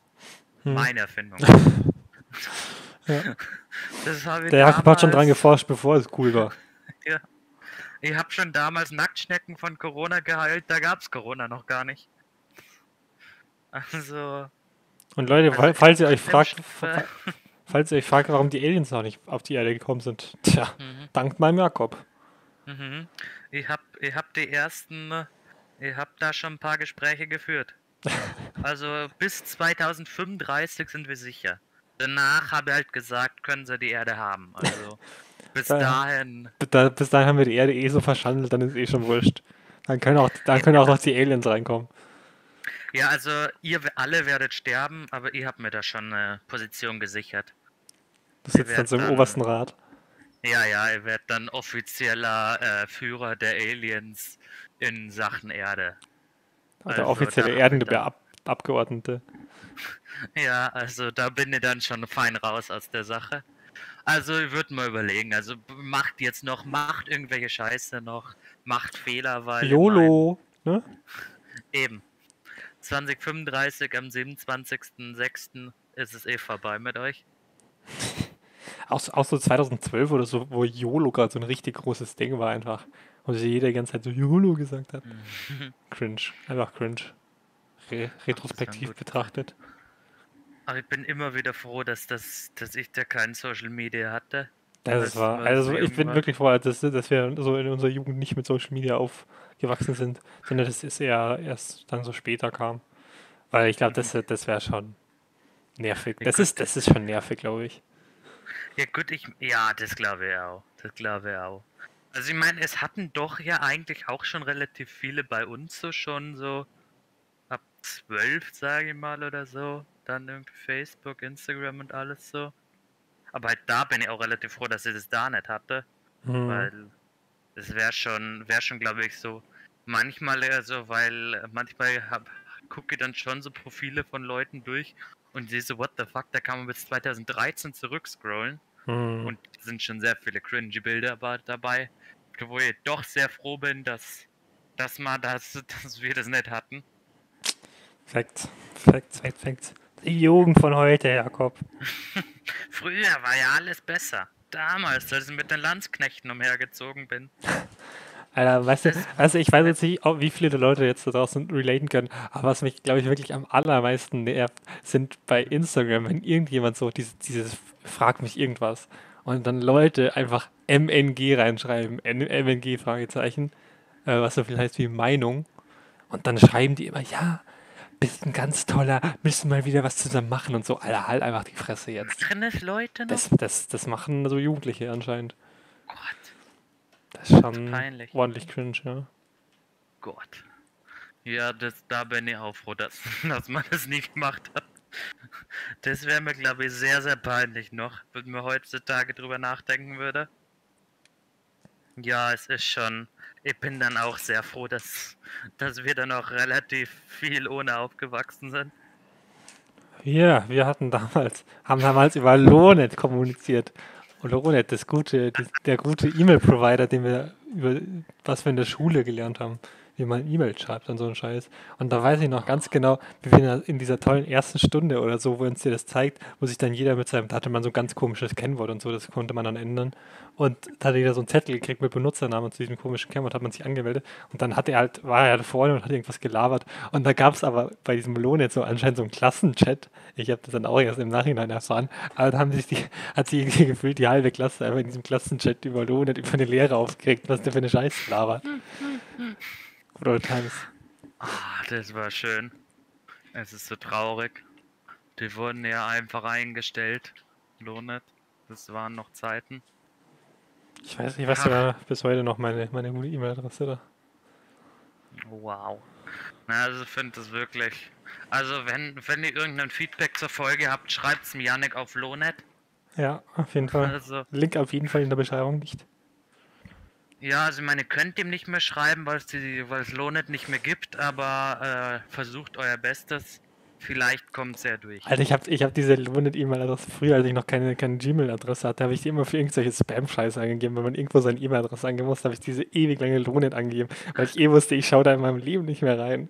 Hm. meine Erfindung. [LAUGHS] Ja. [LAUGHS] Das habe Der Jakob hat schon dran geforscht, bevor es cool war. [LAUGHS] Ich habe schon damals Nacktschnecken von Corona geheilt, da gab es Corona noch gar nicht. Also, Und Leute, Also fall- falls ihr euch fragt, falls ihr euch fragt, warum die Aliens noch nicht auf die Erde gekommen sind, tja, mhm, dank meinem Jakob. mhm. Ich habe ich hab die ersten, ich habe da schon ein paar Gespräche geführt. [LAUGHS] Also bis 2035 sind wir sicher. danach habe ich halt gesagt, können sie die Erde haben. Also [LAUGHS] bis dahin. Da, bis dahin haben wir die Erde eh so verschandelt, dann ist eh schon wurscht. Dann können auch, dann können auch noch die Aliens reinkommen. Ja, also ihr alle werdet sterben, aber ihr habt mir da schon eine Position gesichert. Du sitzt dann so im obersten Rat. Ja, ja, ihr werdet dann offizieller äh, Führer der Aliens in Sachen Erde. Der Also, offizielle ich dann- Erdenabgeordnete. [LAUGHS] Ja, also da bin ich dann schon fein raus aus der Sache. Also ich würde mal überlegen, also macht jetzt noch, macht irgendwelche Scheiße noch, macht Fehler, weil YOLO, ne? [LAUGHS] eben 2035 am 27.06. ist es eh vorbei mit euch. [LAUGHS] Auch, so- auch so 2012 oder so, wo YOLO gerade so ein richtig großes Ding war einfach. Sich jeder die ganze Zeit so YOLO gesagt hat. Cringe. Einfach cringe. Re retrospektiv betrachtet. Aber ich bin immer wieder froh, dass das, dass ich da kein Social Media hatte. Das Als war, man also so ich bin war. wirklich froh, dass, dass wir so in unserer Jugend nicht mit Social Media aufgewachsen sind, sondern dass es eher erst dann so später kam. Weil ich glaube, das, das wäre schon nervig. Das ist, das ist schon nervig, glaube ich. Ja gut, ich ja, das glaube ich auch. Das glaube ich auch. Also ich meine, es hatten doch ja eigentlich auch schon relativ viele bei uns so schon so ab zwölf, sage ich mal, oder so. Dann irgendwie Facebook, Instagram und alles so. Aber halt da bin ich auch relativ froh, dass ich das da nicht hatte. Hm. Weil es wäre schon, wäre schon, glaube ich, so manchmal eher so, weil manchmal hab, gucke ich dann schon so Profile von Leuten durch und sehe so, what the fuck, da kann man bis 2013 zurückscrollen. Hm. Und es sind schon sehr viele cringy Bilder dabei, wo ich doch sehr froh bin, dass, dass, man das, [LAUGHS] dass wir das nicht hatten. Facts, Facts, Facts, Facts. Die Jugend von heute, Jakob. [LAUGHS] Früher war ja alles besser. Damals, als ich mit den Landsknechten umhergezogen bin. [LAUGHS] Alter, weißt du, [LAUGHS] also ich weiß jetzt nicht, ob- wie viele Leute jetzt da draußen relaten können, aber was mich, glaube ich, wirklich am allermeisten nervt, sind bei Instagram, wenn irgendjemand so dieses, dieses fragt mich irgendwas und dann Leute einfach MNG reinschreiben, MNG Fragezeichen, äh, was so viel heißt wie Meinung und dann schreiben die immer, ja, bist ein ganz toller, müssen mal wieder was zusammen machen und so, Alter, halt einfach die Fresse jetzt. Machen es Leute noch? Das, das, das machen so Jugendliche anscheinend. Gott, Das ist schon peinlich. ordentlich cringe, ja. Gott. Ja, das, da bin ich auch froh, dass, [LAUGHS] dass man das nie gemacht hat. Das wäre mir, glaube ich, sehr, sehr peinlich noch, wenn man heutzutage drüber nachdenken würde. Ja, es ist schon. Ich bin dann auch sehr froh, dass, dass wir dann auch relativ viel ohne aufgewachsen sind. Ja, wir hatten damals, haben damals über Lonet kommuniziert. Und Lonet, das gute, das, der gute E-Mail-Provider, den wir über was wir in der Schule gelernt haben, wie man E-Mail schreibt und so ein Scheiß. Und da weiß ich noch ganz genau, wie wir in dieser tollen ersten Stunde oder so, wo uns dir das zeigt, wo sich dann jeder mit seinem, da hatte man so ein ganz komisches Kennwort und so, das konnte man dann ändern. Und da hat jeder so einen Zettel gekriegt mit Benutzernamen zu diesem komischen Kennwort, hat man sich angemeldet. Und dann hat er halt, war er halt vorne und hat irgendwas gelabert. Und da gab es aber bei diesem Lonet so anscheinend so einen Klassenchat. Ich habe das dann auch erst im Nachhinein erfahren. Aber da haben sich die, hat sich irgendwie gefühlt die halbe Klasse einfach in diesem Klassenchat über Lonet, über eine Lehre aufgeregt, was der für eine Scheiße labert. Good old times. Ah, das war schön. Es ist so traurig. Die wurden ja einfach eingestellt. Lohnet. Das waren noch Zeiten. Ich weiß, ich weiß sogar bis heute noch meine, meine gute E-Mail-Adresse da. Wow. Na, also ich finde das wirklich. Also wenn, wenn ihr irgendein Feedback zur Folge habt, schreibt's mir Janik auf Lonet. Ja, auf jeden Fall. Also, Link auf jeden Fall in der Beschreibung nicht. Ja, also meine, könnt ihm nicht mehr schreiben, weil es die, weil es Lonet nicht mehr gibt, aber äh, versucht euer Bestes. Vielleicht kommt's ja durch. Alter, ich habe ich hab diese Lonet-E-Mail-Adresse früher, als ich noch keine, keine Gmail-Adresse hatte, habe ich die immer für irgendwelche Spam-Scheiße angegeben. Wenn man irgendwo seine E-Mail-Adresse angeben muss, habe ich diese ewig lange Lonet angegeben, weil ich eh wusste, ich schaue da in meinem Leben nicht mehr rein.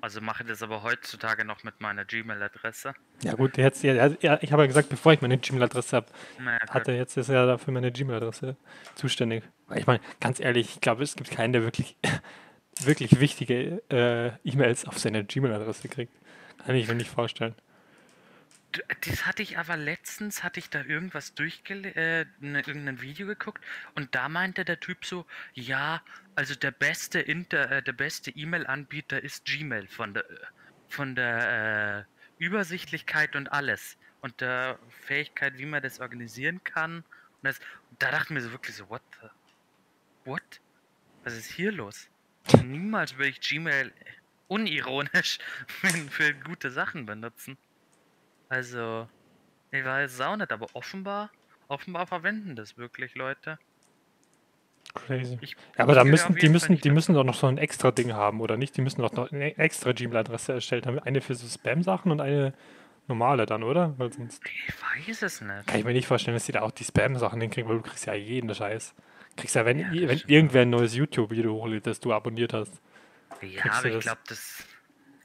Also mache das aber heutzutage noch mit meiner Gmail-Adresse. Ja gut, jetzt, ja, ja, ich habe ja gesagt, bevor ich meine Gmail-Adresse habe, Naja, hatte jetzt ist er dafür meine Gmail-Adresse zuständig. Ich meine, ganz ehrlich, ich glaube, es gibt keinen, der wirklich, [LAUGHS] wirklich wichtige äh, E-Mails auf seine Gmail-Adresse kriegt. Kann ich mir nicht vorstellen. Das hatte ich aber letztens, hatte ich da irgendwas durchgele äh, ne, irgendein Video geguckt und da meinte der Typ so, ja, also der beste Inter äh, der beste E-Mail-Anbieter ist Gmail von der äh, von der äh, Übersichtlichkeit und alles. Und der Fähigkeit, wie man das organisieren kann. Und, das, und da dachten wir so wirklich so, what the? What? Was ist hier los? Niemals würde ich Gmail unironisch [LAUGHS] für gute Sachen benutzen. Also, ich weiß es auch nicht, aber offenbar, offenbar verwenden das wirklich Leute. Crazy. Ich, ja, aber da müssen, die müssen, die müssen doch noch so ein extra Ding haben, oder nicht? Die müssen doch noch eine extra Gmail-Adresse erstellt haben. Eine für so Spam-Sachen und eine normale dann, oder? Weil sonst ich weiß es nicht. Kann ich mir nicht vorstellen, dass die da auch die Spam-Sachen hinkriegen, weil du kriegst ja jeden Scheiß. Kriegst ja, wenn, ja, wenn irgendwer ein neues YouTube-Video hochlädt, das du abonniert hast. Ja, aber ich glaube, das.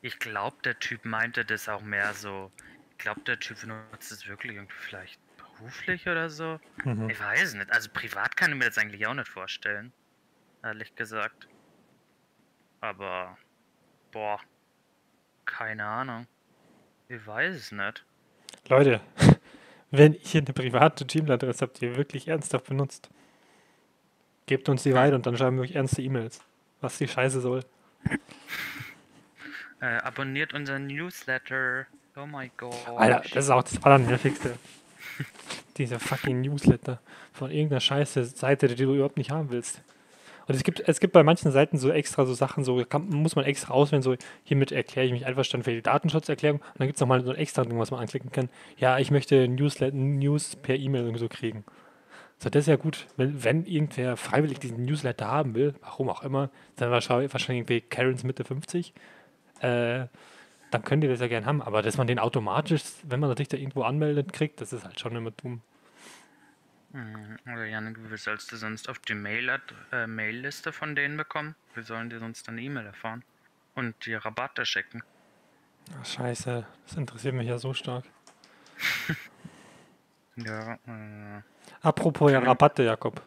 Ich glaube, der Typ meinte das auch mehr so. Ich glaube, der Typ benutzt es wirklich irgendwie vielleicht beruflich oder so. Mhm. Ich weiß nicht. Also privat kann ich mir das eigentlich auch nicht vorstellen. Ehrlich gesagt. Aber. Boah. Keine Ahnung. Ich weiß es nicht. Leute, [LAUGHS] wenn ihr eine private Gmail-Adresse habt, die ihr wirklich ernsthaft benutzt, gebt uns die weiter und dann schreiben wir euch ernste E-Mails. Was die Scheiße soll. Äh, abonniert unseren Newsletter. Oh my god. Alter, das ist auch das Allernervigste. [LAUGHS] Dieser fucking Newsletter von irgendeiner scheiße Seite, die du überhaupt nicht haben willst. Und es gibt, es gibt bei manchen Seiten so extra so Sachen, so kann, muss man extra auswählen, so hiermit erkläre ich mich einverstanden für die Datenschutzerklärung. Und dann gibt es nochmal so ein extra Ding, was man anklicken kann. Ja, ich möchte Newsletter, News per E-Mail so kriegen. So, das ist ja gut. Wenn, wenn irgendwer freiwillig diesen Newsletter haben will, warum auch immer, dann wahrscheinlich, wahrscheinlich irgendwie Karens Mitte 50, äh, dann könnt ihr das ja gerne haben. Aber dass man den automatisch, wenn man sich da irgendwo anmeldet, kriegt, das ist halt schon immer dumm. Mhm. Oder Janik, wie sollst du sonst auf die äh, Mail-Liste äh, von denen bekommen? Wie sollen die sonst eine E-Mail erfahren? Und die Rabatte schicken? Ach, scheiße, das interessiert mich ja so stark. [LAUGHS] ja, äh, Apropos ja Rabatte, Jakob.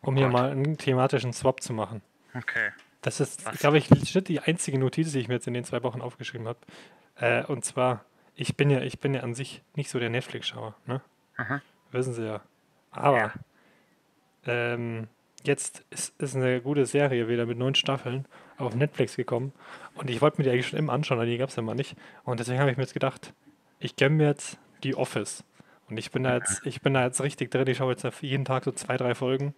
Um hier mal einen thematischen Swap zu machen. Okay. Das ist, glaube ich, die einzige Notiz, die ich mir jetzt in den zwei Wochen aufgeschrieben habe. Äh, und zwar, ich bin ja, ich bin ja an sich nicht so der Netflix-Schauer, ne? Aha. Wissen Sie ja. Aber ja. Ähm, jetzt ist, ist eine gute Serie wieder mit neun Staffeln auf Netflix gekommen. Und ich wollte mir die eigentlich schon immer anschauen, aber die gab es ja mal nicht. Und deswegen habe ich mir jetzt gedacht, ich gönne mir jetzt die Office. Und ich bin da jetzt, ich bin da jetzt richtig drin. Ich schaue jetzt jeden Tag so zwei, drei Folgen,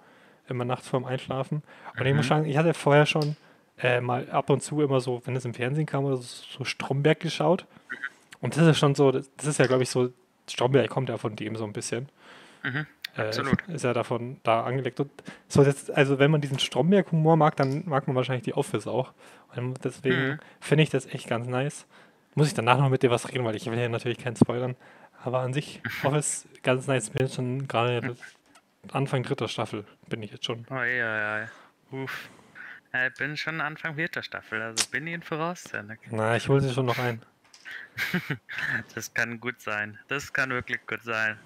immer nachts vorm Einschlafen. Und mhm. ich muss mhm. sagen, ich hatte vorher schon äh, mal ab und zu immer so, wenn es im Fernsehen kam, oder so, so Stromberg geschaut. Und das ist schon so, das, ist ja, glaube ich, so, Stromberg kommt ja von dem so ein bisschen. Mhm. Absolut. Äh, ist ja davon da angelegt. Und so jetzt, also wenn man diesen Stromberg-Humor mag, dann mag man wahrscheinlich die Office auch. Und deswegen mhm. finde ich das echt ganz nice. Muss ich danach noch mit dir was reden, weil ich will ja natürlich keinen spoilern. Aber an sich, [LAUGHS] Office, ganz nice. Schon gerade [LAUGHS] Anfang dritter Staffel, bin ich jetzt schon. Oh ja, ja. Uff. Ich bin schon Anfang vierter Staffel, also bin ich in Voraussendung. Na, ich hole sie schon noch ein. [LAUGHS] das kann gut sein. Das kann wirklich gut sein.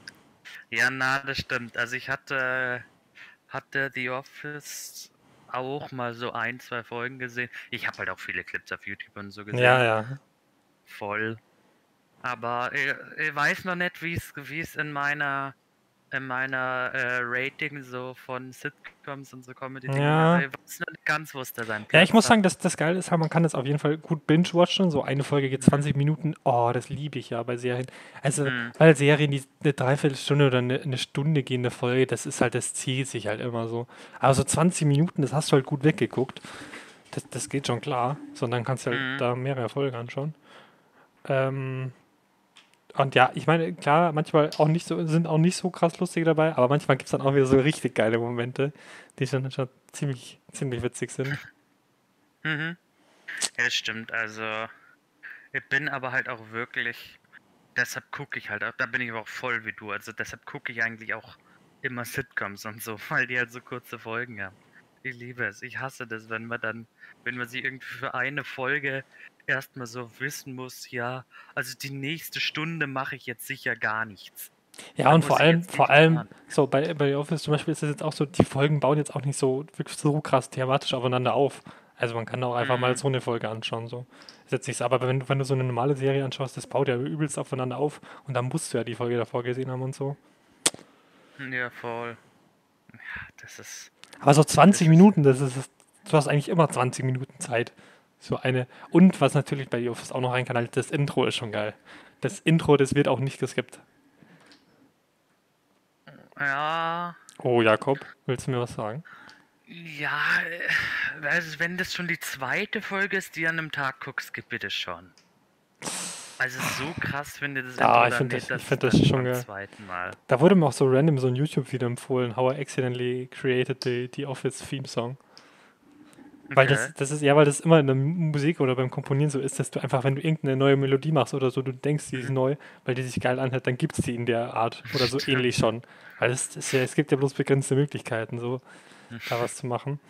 Ja, na, das stimmt. Also ich hatte, hatte The Office auch mal so ein, zwei Folgen gesehen. Ich habe halt auch viele Clips auf YouTube und so gesehen. Ja, ja. Voll. Aber ich, ich weiß noch nicht, wie es in meiner in meiner äh, Rating so von Sitcoms und so Comedy. Ja. Noch nicht ganz, da sein Ja, ich muss sagen, dass das geil ist, man kann das auf jeden Fall gut binge-watchen. So eine Folge geht 20 Minuten. Oh, das liebe ich ja bei Serien. Also, mhm. weil Serien, die eine Dreiviertelstunde oder eine, eine Stunde gehende Folge, das ist halt, das zieht sich halt immer so. Aber so 20 Minuten, das hast du halt gut weggeguckt. Das, das geht schon klar. Sondern kannst du halt mhm. da mehrere Folgen anschauen. Ähm, und ja, ich meine, klar, manchmal auch nicht so, sind auch nicht so krass lustige dabei, aber manchmal gibt es dann auch wieder so richtig geile Momente, die schon, schon ziemlich, ziemlich witzig sind. Mhm. Ja, das stimmt. Also, ich bin aber halt auch wirklich, deshalb gucke ich halt, da bin ich aber auch voll wie du. Also, deshalb gucke ich eigentlich auch immer Sitcoms und so, [LAUGHS] weil die halt so kurze Folgen haben. Ich liebe es. Ich hasse das, wenn man dann, wenn man sie irgendwie für eine Folge erstmal so wissen muss, ja, also die nächste Stunde mache ich jetzt sicher gar nichts. Ja, Dann und vor allem, vor allem, so bei, bei Office zum Beispiel ist es jetzt auch so, die Folgen bauen jetzt auch nicht so wirklich so krass thematisch aufeinander auf. Also man kann auch einfach mhm. mal so eine Folge anschauen. So. Ist jetzt nichts, aber wenn, wenn du so eine normale Serie anschaust, das baut ja übelst aufeinander auf und dann musst du ja die Folge davor gesehen haben und so. Ja, voll. Ja, das ist. Aber so 20 Minuten, das ist, du hast eigentlich immer 20 Minuten Zeit. So eine. Und was natürlich bei The Office auch noch rein kann, halt das Intro ist schon geil. das Intro, das wird auch nicht geskippt. Ja, Oh, Jakob, willst du mir was sagen? ja, also wenn das schon die zweite Folge ist, die an einem Tag guckst, gib bitte schon. Also so krass finde das Ja, ich dann find nicht, das- ich dass find das dann schon geil. zweiten Mal. Da wurde mir auch so random so ein YouTube-Video empfohlen, How I Accidentally Created the, the Office Theme Song. Weil das, Okay. das ist, ja, weil das immer in der Musik oder beim Komponieren so ist, dass du einfach, wenn du irgendeine neue Melodie machst oder so, du denkst, die ist Mhm. neu, weil die sich geil anhört, dann gibt es die in der Art oder so [LAUGHS] ähnlich schon. Weil es, ist ja, es gibt ja bloß begrenzte Möglichkeiten, so da was zu machen.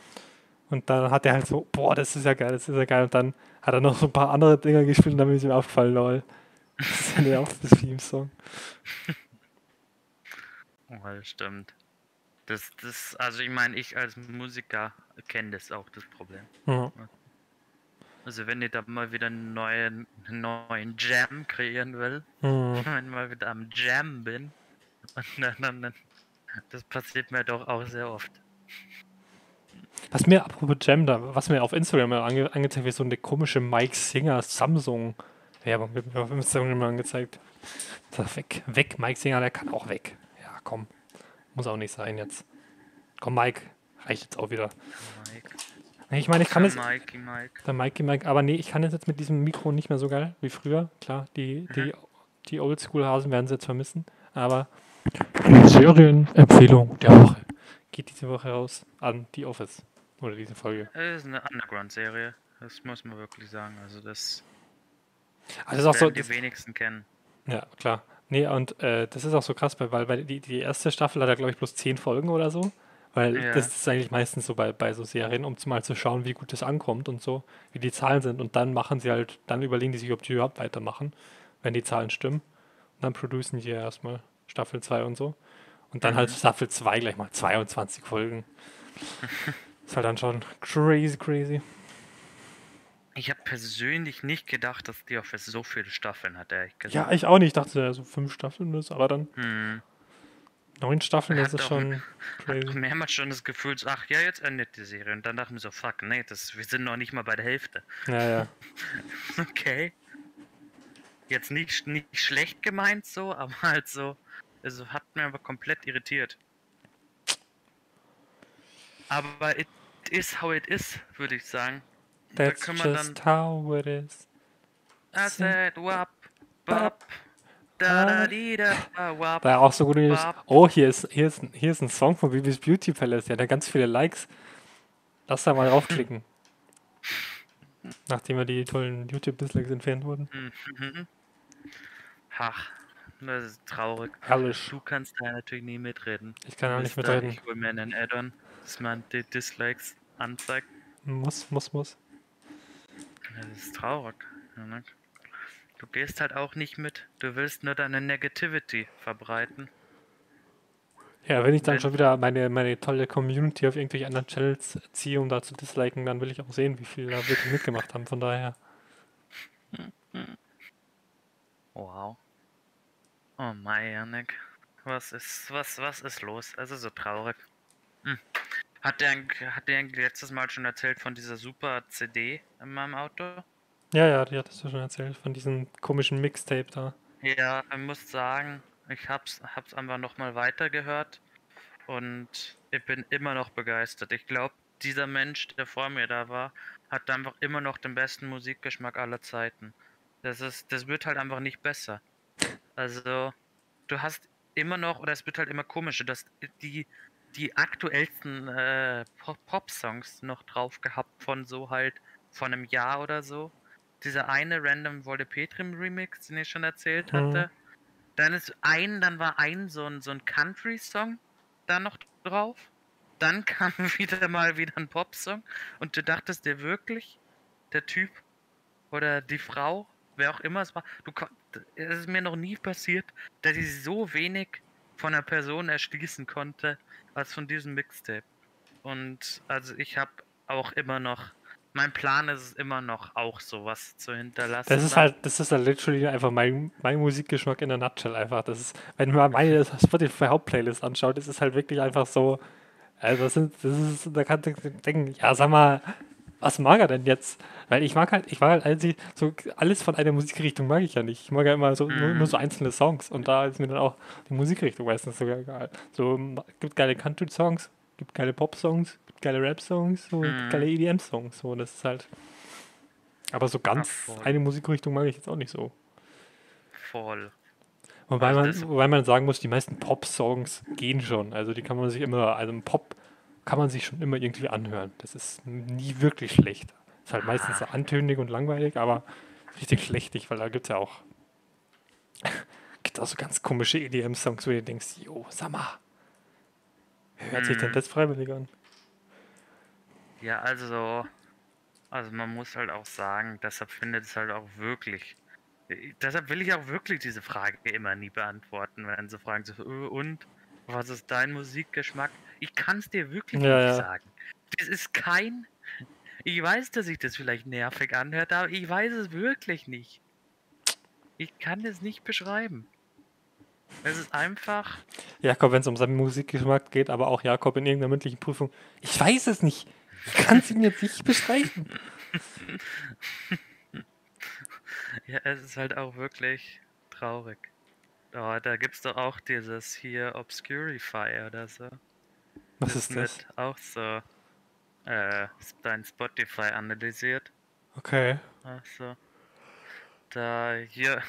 Und dann hat er halt so, boah, das ist ja geil, das ist ja geil. Und dann hat er noch so ein paar andere Dinger gespielt und dann ist ihm aufgefallen, lol. Das ist ja [LAUGHS] Office-Theme-Song. Oh, das stimmt. Das, das, also ich meine, ich als Musiker kenne das auch, das Problem. Ja. Also wenn ich da mal wieder einen neuen, einen neuen Jam kreieren will, Mhm. [LAUGHS] wenn ich mal wieder am Jam bin, [LAUGHS] dann, dann, dann, das passiert mir doch auch sehr oft. Was mir, apropos Jam, da, was mir auf Instagram mal ange, angezeigt wird, so eine komische Mike Singer Samsung Werbung wird mir auf Instagram mal angezeigt. Weg, weg, Mike Singer, der kann auch weg. Ja, komm. Muss auch nicht sein jetzt. Komm, Mike, reicht jetzt auch wieder. Mike. Nee, Ich meine, ich kann jetzt, Mikey Mike. der Mikey Mike, aber nee, ich kann jetzt mit diesem Mikro nicht mehr so geil wie früher. Klar, die, die, die Oldschool-Hasen werden es jetzt vermissen, aber die Serienempfehlung der Woche geht diese Woche raus an The Office. Oder diese Folge. Das ist eine Underground-Serie. Das muss man wirklich sagen. Also das Also das ist auch so, werden die das, wenigsten kennen. Ja, klar. Nee, und äh, das ist auch so krass, weil, weil die, die erste Staffel hat ja, glaube ich, bloß zehn Folgen oder so. Weil Ja. das ist eigentlich meistens so bei, bei so Serien, um mal zu schauen, wie gut das ankommt und so, wie die Zahlen sind. Und dann machen sie halt, dann überlegen die sich, ob die überhaupt weitermachen, wenn die Zahlen stimmen. Und dann producen die ja erstmal Staffel 2 und so. Und dann halt Mhm. Staffel 2 gleich mal 22 Folgen. [LAUGHS] ist halt dann schon crazy, crazy. Ich habe persönlich nicht gedacht, dass The Office so viele Staffeln hat, ehrlich gesagt. Ja, ich auch nicht. Ich dachte, so fünf Staffeln ist, aber dann Hm. neun Staffeln, das ist schon [LAUGHS] crazy. mehrmals schon das Gefühl, ach ja, jetzt endet die Serie. Und dann dachte ich mir so, fuck, nee, das, wir sind noch nicht mal bei der Hälfte. Ja, ja. [LAUGHS] Okay. Jetzt nicht, nicht schlecht gemeint so, [LAUGHS] aber halt so, also hat mir aber komplett irritiert. Aber it is how it is, würde ich sagen. That's da just dann. how it is. I said wap, bap, da da di da wap. Da auch so News. Bap. Oh, hier ist, hier, ist, ein- hier ist ein Song von Bibis Beauty Palace. Der hat ja ganz viele Likes. Lass da mal draufklicken. Nachdem wir die tollen YouTube-Dislikes entfernt wurden. Mhm. Ach, das ist traurig. Herrlich. Du kannst da natürlich nie mitreden. Ich kann auch nicht mitreden. Ich hol mir einen Add-on, dass man die Dislikes anzeigt. Muss, muss, muss. Das ist traurig. Ne? Du gehst halt auch nicht mit. Du willst nur deine Negativity verbreiten. Ja, wenn ich dann Wenn- schon wieder meine, meine tolle Community auf irgendwelche anderen Channels ziehe, um da zu disliken, dann will ich auch sehen, wie viele da wirklich mitgemacht haben. Von daher. Wow. Oh mein, Janik. Was ist, was, was ist los? Also so traurig. Hm. Hat der, hat der letztes Mal schon erzählt von dieser super CD in meinem Auto? Ja, ja, die hattest du schon erzählt. Von diesem komischen Mixtape da. Ja, ich muss sagen, ich hab's, hab's einfach nochmal weitergehört und ich bin immer noch begeistert. Ich glaube, dieser Mensch, der vor mir da war, hat einfach immer noch den besten Musikgeschmack aller Zeiten. Das ist, das wird halt einfach nicht besser. Also, du hast immer noch, oder es wird halt immer komischer, dass die, die aktuellsten äh, Pop- Pop-Songs noch drauf gehabt von so halt von einem Jahr oder so. Dieser eine Random Wolle Petrim Remix, den ich schon erzählt Mhm. hatte. Dann ist ein, dann war ein so ein, so ein Country-Song da noch drauf. Dann [LAUGHS] kam wieder mal wieder ein Pop-Song und du dachtest dir wirklich, der Typ oder die Frau, wer auch immer es war, du es ist mir noch nie passiert, dass ich so wenig von einer Person erschließen konnte als von diesem Mixtape. Und also ich habe auch immer noch, mein Plan ist es immer noch auch sowas zu hinterlassen. Das ist dann. halt, das ist halt literally einfach mein, mein Musikgeschmack in der Nutshell einfach. Das ist, wenn man meine Spotify Hauptplaylist anschaut, ist es halt wirklich einfach so, also das sind, das ist, da kannst du denken, ja sag mal, was mag er denn jetzt? Weil ich mag halt, ich mag halt eigentlich so alles von einer Musikrichtung mag ich ja nicht. Ich mag ja immer so nur, nur Mhm. so einzelne Songs und da ist mir dann auch die Musikrichtung meistens sogar egal. So gibt geile Country-Songs, gibt geile Pop-Songs, gibt geile Rap-Songs, so gibt Mhm. geile EDM-Songs. So, das ist halt. Aber so ganz voll. eine Musikrichtung mag ich jetzt auch nicht so. Voll. Wobei Also man, wobei man sagen muss, die meisten Pop-Songs gehen schon. Also die kann man sich immer, also im Pop kann man sich schon immer irgendwie anhören. Das ist nie wirklich schlecht. Ist halt meistens so antönig und langweilig, aber richtig schlechtig, weil da gibt es ja auch, [LAUGHS] gibt auch so ganz komische EDM-Songs, wo du denkst, jo, sag mal, hört sich denn Mhm. das freiwillig an? Ja, also, also man muss halt auch sagen, deshalb findet es halt auch wirklich. Deshalb will ich auch wirklich diese Frage immer nie beantworten, wenn sie fragen so, "Äh, und was ist dein Musikgeschmack? Ich kann es dir wirklich Ja, nicht ja. sagen. Das ist kein. Ich weiß, dass sich das vielleicht nervig anhört, aber ich weiß es wirklich nicht. Ich kann es nicht beschreiben. Es ist einfach. Jakob, wenn es um seinen Musikgeschmack geht, aber auch Jakob in irgendeiner mündlichen Prüfung, ich weiß es nicht. Ich kann es ihm jetzt nicht beschreiben. [LAUGHS] Ja, es ist halt auch wirklich traurig. Oh, da gibt's doch auch dieses hier Obscurify oder so. Was ist das? mit auch so äh, dein Spotify analysiert. Okay. Ach so. Da hier,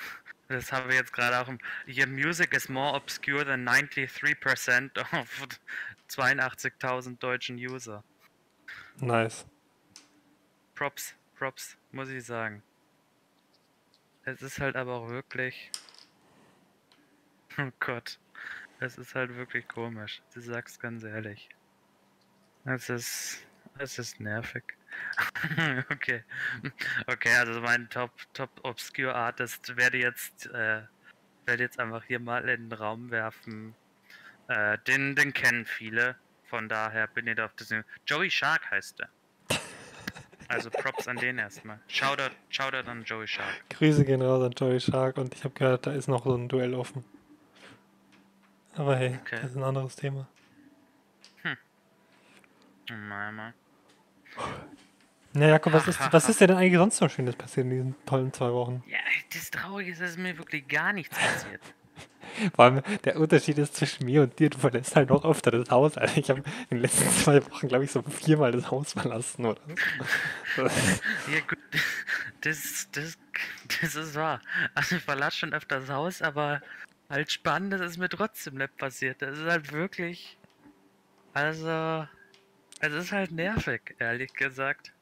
[LAUGHS] das haben wir jetzt gerade auch im, hier Music is more obscure than 93% of [LAUGHS] 82.000 deutschen User. Nice. Props, Props, muss ich sagen. Es ist halt aber auch wirklich. [LAUGHS] Oh Gott. Es ist halt wirklich komisch. Du sagst ganz ehrlich. Es ist. Es ist nervig. [LAUGHS] okay. Okay, also mein Top, Top Obscure Artist werde jetzt, äh, werde jetzt einfach hier mal in den Raum werfen. Äh, den, den kennen viele. Von daher bin ich da auf das. Joey Shark heißt er. Also Props an den erstmal. Shoutout, Shoutout an Joey Shark. Grüße gehen raus an Joey Shark und ich habe gehört, da ist noch so ein Duell offen. Aber hey, Okay. das ist ein anderes Thema. Mal, mal. Na Jakob, was ist, was ist dir denn eigentlich sonst noch Schönes passiert in diesen tollen zwei Wochen? Ja, das Traurige ist, dass mir wirklich gar nichts passiert. [LAUGHS] Vor allem der Unterschied ist zwischen mir und dir, du verlässt halt noch öfter das Haus. Also ich habe in den letzten zwei Wochen, glaube ich, so viermal das Haus verlassen, oder? [LAUGHS] Ja gut, das, das, das ist wahr. Also ich verlasse schon öfter das Haus, aber halt Spannendes ist mir trotzdem nicht passiert. Das ist halt wirklich, also, es ist halt nervig, ehrlich gesagt.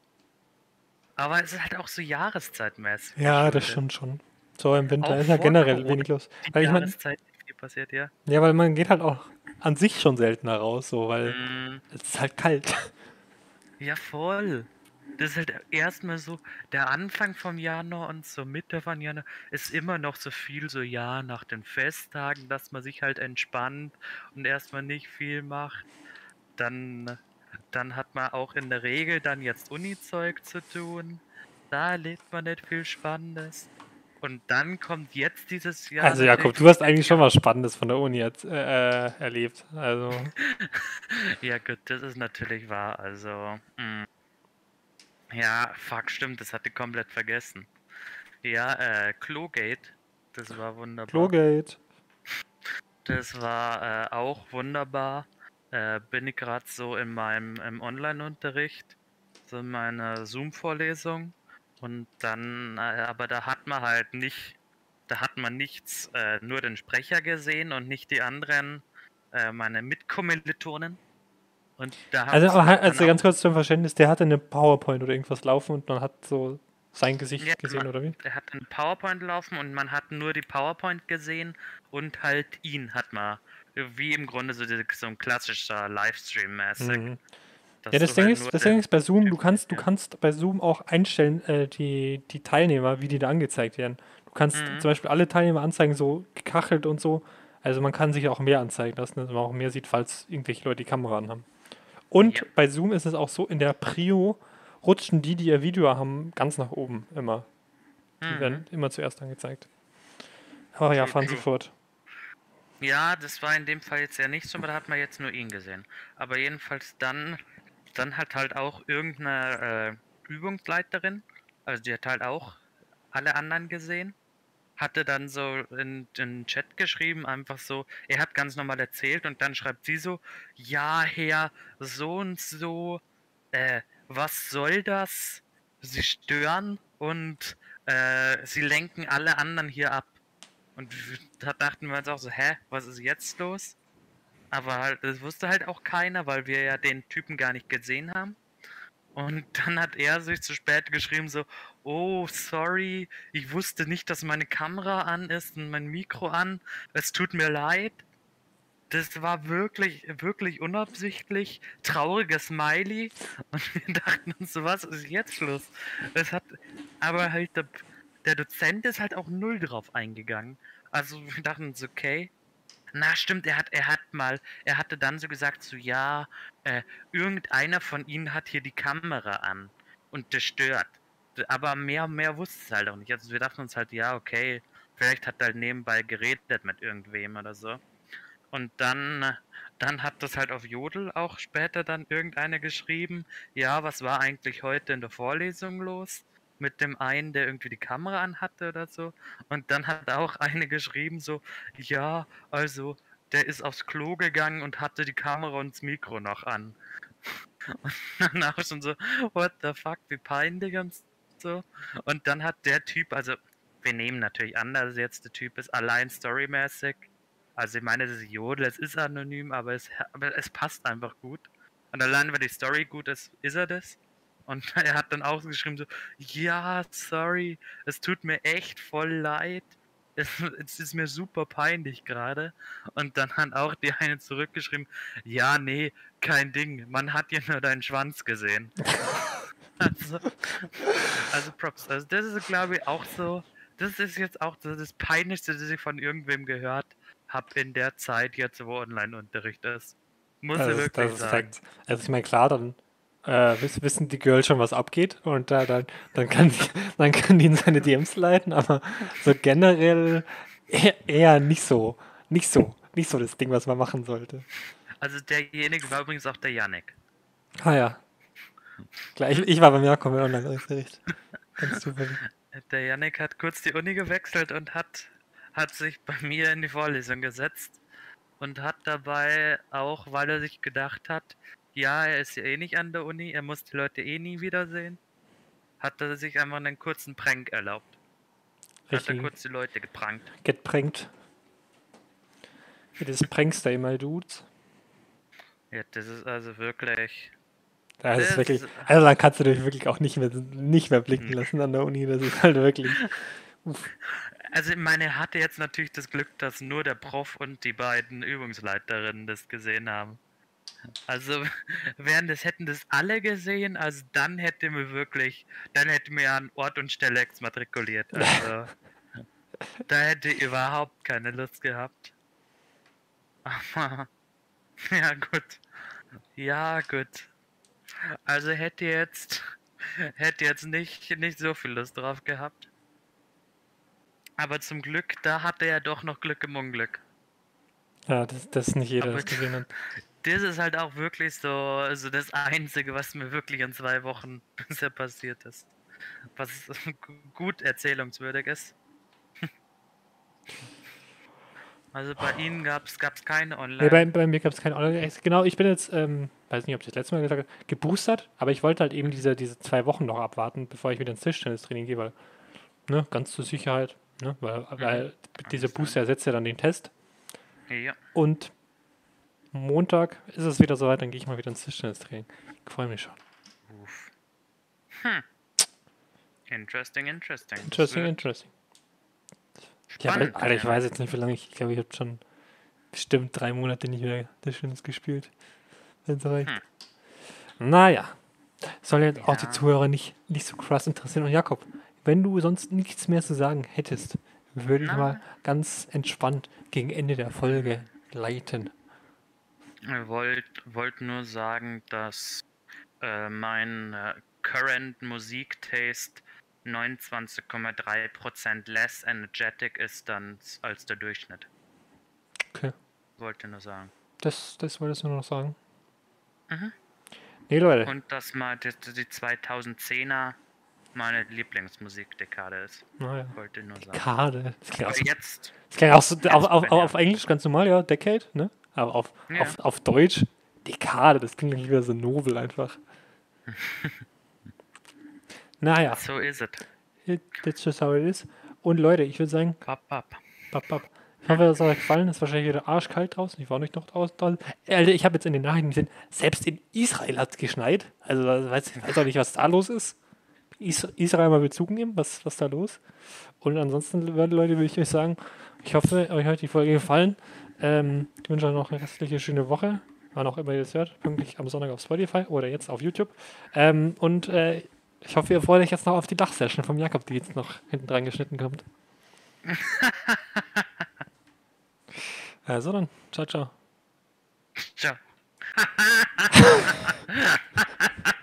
Aber es ist halt auch so jahreszeitmäßig. ja, das stimmt schon. So im Winter Auch ist ja generell Corona. wenig los. Die Weil ich Jahreszeit ist viel passiert, ja. ja, weil man geht halt auch an sich schon seltener raus, so, weil Mm. es ist halt kalt. Ja, voll. Das ist halt erstmal so, der Anfang vom Januar und so Mitte von Januar ist immer noch so viel so, ja, nach den Festtagen, dass man sich halt entspannt und erstmal nicht viel macht. Dann, dann hat man auch in der Regel dann jetzt Uni-Zeug zu tun. Da erlebt man nicht viel Spannendes. Und dann kommt jetzt dieses Jahr. Also Jakob, du hast eigentlich schon was Spannendes von der Uni jetzt, äh, erlebt. Also [LAUGHS] Ja, gut, das ist natürlich wahr. Also, mm. Ja, fuck, stimmt, das hatte ich komplett vergessen. Ja, äh, Klogate, das war wunderbar. Klogate. Das war äh, auch wunderbar. Äh, bin ich gerade so in meinem im Online-Unterricht, so in meiner Zoom-Vorlesung. Und dann, äh, aber da hat man halt nicht, da hat man nichts, äh, nur den Sprecher gesehen und nicht die anderen, äh, meine Mitkommilitonen. Und da Also, halt also dann ganz kurz zum Verständnis, der hatte eine PowerPoint oder irgendwas laufen und man hat so sein Gesicht Ja, gesehen, man- oder wie? er hat einen PowerPoint laufen und man hat nur die PowerPoint gesehen und halt ihn hat man. Wie im Grunde so, so ein klassischer Livestream-mäßig. Mhm. Ja, das Ding halt ist, das Ding ist bei Zoom, du kannst, du kannst bei Zoom auch einstellen, äh, die, die Teilnehmer, wie die da angezeigt werden. Du kannst Mhm. zum Beispiel alle Teilnehmer anzeigen, so gekachelt und so. Also man kann sich auch mehr anzeigen lassen, dass man auch mehr sieht, falls irgendwelche Leute die Kamera anhaben. Und Ja. bei Zoom ist es auch so, in der Prio rutschen die, die ihr Video haben, ganz nach oben immer. Die Mhm. werden immer zuerst angezeigt. Aber ja, fahren Sie fort. Ja, das war in dem Fall jetzt ja nicht so, aber da hat man jetzt nur ihn gesehen. Aber jedenfalls dann dann hat halt auch irgendeine äh, Übungsleiterin, also die hat halt auch alle anderen gesehen, hatte dann so in den Chat geschrieben, einfach so, er hat ganz normal erzählt und dann schreibt sie so, ja, Herr, so und so, äh, was soll das? Sie stören und äh, sie lenken alle anderen hier ab. Und da dachten wir uns auch so, hä, was ist jetzt los? Aber halt, das wusste halt auch keiner, weil wir ja den Typen gar nicht gesehen haben. Und dann hat er sich zu spät geschrieben, so, oh, sorry, ich wusste nicht, dass meine Kamera an ist und mein Mikro an. Es tut mir leid. Das war wirklich, wirklich unabsichtlich. Trauriges Smiley. Und [LAUGHS] wir dachten uns so, was ist jetzt los? Es hat, aber halt, der, der Dozent ist halt auch null drauf eingegangen. Also wir dachten uns, okay, na, stimmt, er hat, er hat mal, er hatte dann so gesagt, so ja, äh, irgendeiner von ihnen hat hier die Kamera an und das stört. Aber mehr, mehr wusste es halt auch nicht. Also wir dachten uns halt, ja, okay, vielleicht hat er halt nebenbei geredet mit irgendwem oder so. Und dann, dann hat das halt auf Jodel auch später dann irgendeiner geschrieben, ja, was war eigentlich heute in der Vorlesung los? mit dem einen, der irgendwie die Kamera anhatte oder so. Und dann hat auch [LAUGHS] eine geschrieben so, ja, also der ist aufs Klo gegangen und hatte die Kamera und das Mikro noch an. [LAUGHS] Und dann auch schon so, what the fuck, wie peinlich und so. Und dann hat der Typ, also wir nehmen natürlich an, dass jetzt der Typ ist allein storymäßig. Also ich meine, das ist Jodel, es ist anonym, aber es, aber es passt einfach gut. Und allein, wenn die Story gut ist, ist er das. Und [LAUGHS] er hat dann auch geschrieben so, ja, sorry, es tut mir echt voll leid. Es, es ist mir super peinlich gerade. Und dann hat auch die eine zurückgeschrieben, ja, nee, kein Ding, man hat ja nur deinen Schwanz gesehen. [LAUGHS] also, also Props. Also das ist, glaube ich, auch so, das ist jetzt auch so das Peinlichste, das ich von irgendwem gehört habe in der Zeit jetzt, wo Online-Unterricht ist. Muss ich wirklich sagen. Also ich meine, klar, dann äh, wissen die Girls schon, was abgeht und äh, dann, dann, kann die, [LAUGHS] dann kann die in seine DMs leiten, aber so generell eher, eher nicht so, nicht so, nicht so das Ding, was man machen sollte. Also derjenige war übrigens auch der Yannick. Ah ja. Klar, ich, ich war beim Jakob im Online-Unterricht. Ganz zufällig. Der Yannick hat kurz die Uni gewechselt und hat, hat sich bei mir in die Vorlesung gesetzt und hat dabei auch, weil er sich gedacht hat, ja, er ist ja eh nicht an der Uni, er muss die Leute eh nie wiedersehen. Hat er sich einfach einen kurzen Prank erlaubt. Richtig. Hat er kurz die Leute geprankt. Geprankt. Das prankst du immer, Dudes. Ja, das ist also wirklich. Das, das ist wirklich. Also dann kannst du dich wirklich auch nicht mehr, nicht mehr blicken hm. lassen an der Uni. Das ist halt wirklich. Uff. Also ich meine, er hatte jetzt natürlich das Glück, dass nur der Prof und die beiden Übungsleiterinnen das gesehen haben. Also, [LAUGHS] wären das, hätten das alle gesehen, also dann hätte mir wirklich, dann hätte mir an Ort und Stelle exmatrikuliert. Also, [LAUGHS] da hätte ich überhaupt keine Lust gehabt. Aber, [LAUGHS] ja gut. Ja gut. Also hätte jetzt, [LAUGHS] hätte jetzt nicht, nicht so viel Lust drauf gehabt. Aber zum Glück, da hatte er doch noch Glück im Unglück. Ja, das, das ist nicht jeder das gesehen hat [LAUGHS] das ist halt auch wirklich so also das Einzige, was mir wirklich in zwei Wochen [LAUGHS] bisher passiert ist. Was gut erzählungswürdig ist. Also bei Ihnen gab es keine Online. Nee, bei, bei mir gab es keine Online. Genau, ich bin jetzt, ähm, weiß nicht, ob ich das letzte Mal gesagt habe, geboostert, aber ich wollte halt eben diese, diese zwei Wochen noch abwarten, bevor ich wieder ins Tischtennistraining gehe, weil, ne, ganz zur Sicherheit, ne, weil, mhm. weil dieser Booster ersetzt ja dann den Test. Ja. Und Montag ist es wieder soweit, dann gehe ich mal wieder ins Tischtennistraining. Ich freue mich schon. Uff. Hm. Interesting, interesting. Interesting, interesting. Ja, Alter, ich weiß jetzt nicht, wie lange ich, ich glaube, ich habe schon bestimmt drei Monate nicht mehr Tischtennis gespielt. Reicht. Hm. Naja, soll jetzt ja. auch die Zuhörer nicht, nicht so krass interessieren. Und Jakob, wenn du sonst nichts mehr zu sagen hättest, würde ich mal ganz entspannt gegen Ende der Folge leiten. Ich wollte wollt nur sagen, dass äh, mein äh, Current Musik Taste 29,3% less energetic ist dann als der Durchschnitt. Okay. Wollte nur sagen. Das, das wolltest du nur noch sagen? Mhm. Nee, Leute. und dass mal die, die 2010er meine Lieblingsmusikdekade ist. Naja. Wollte nur sagen. Dekade. Das klingt auch Aber so, jetzt, das klingt auch so auf, auf, auf Englisch ganz normal, ja, Decade, ne? Aber auf, Ja. auf, auf Deutsch, Dekade, das klingt wieder so nobel einfach. [LAUGHS] naja, so ist es. it- that's just how it is. Und Leute, ich würde sagen, Bap, bap. Bap, bap. Ich hoffe, es hat euch gefallen. Es ist wahrscheinlich wieder arschkalt draußen. Ich war nicht noch draußen. Alter, ich habe jetzt in den Nachrichten gesehen, selbst in Israel hat es geschneit. Also ich weiß, auch nicht, was da los ist. Is Israel mal Bezug nehmen, was, was da los. Und ansonsten, Leute, würde ich euch sagen, ich hoffe, euch hat die Folge gefallen. Ähm, ich wünsche euch noch eine restliche schöne Woche. Wann auch immer ihr das hört. Pünktlich am Sonntag auf Spotify oder jetzt auf YouTube. Ähm, und äh, ich hoffe, ihr freut euch jetzt noch auf die Dachsession vom Jakob, die jetzt noch hinten dran geschnitten kommt. [LAUGHS] Also dann, ciao, ciao. Ciao. [LAUGHS]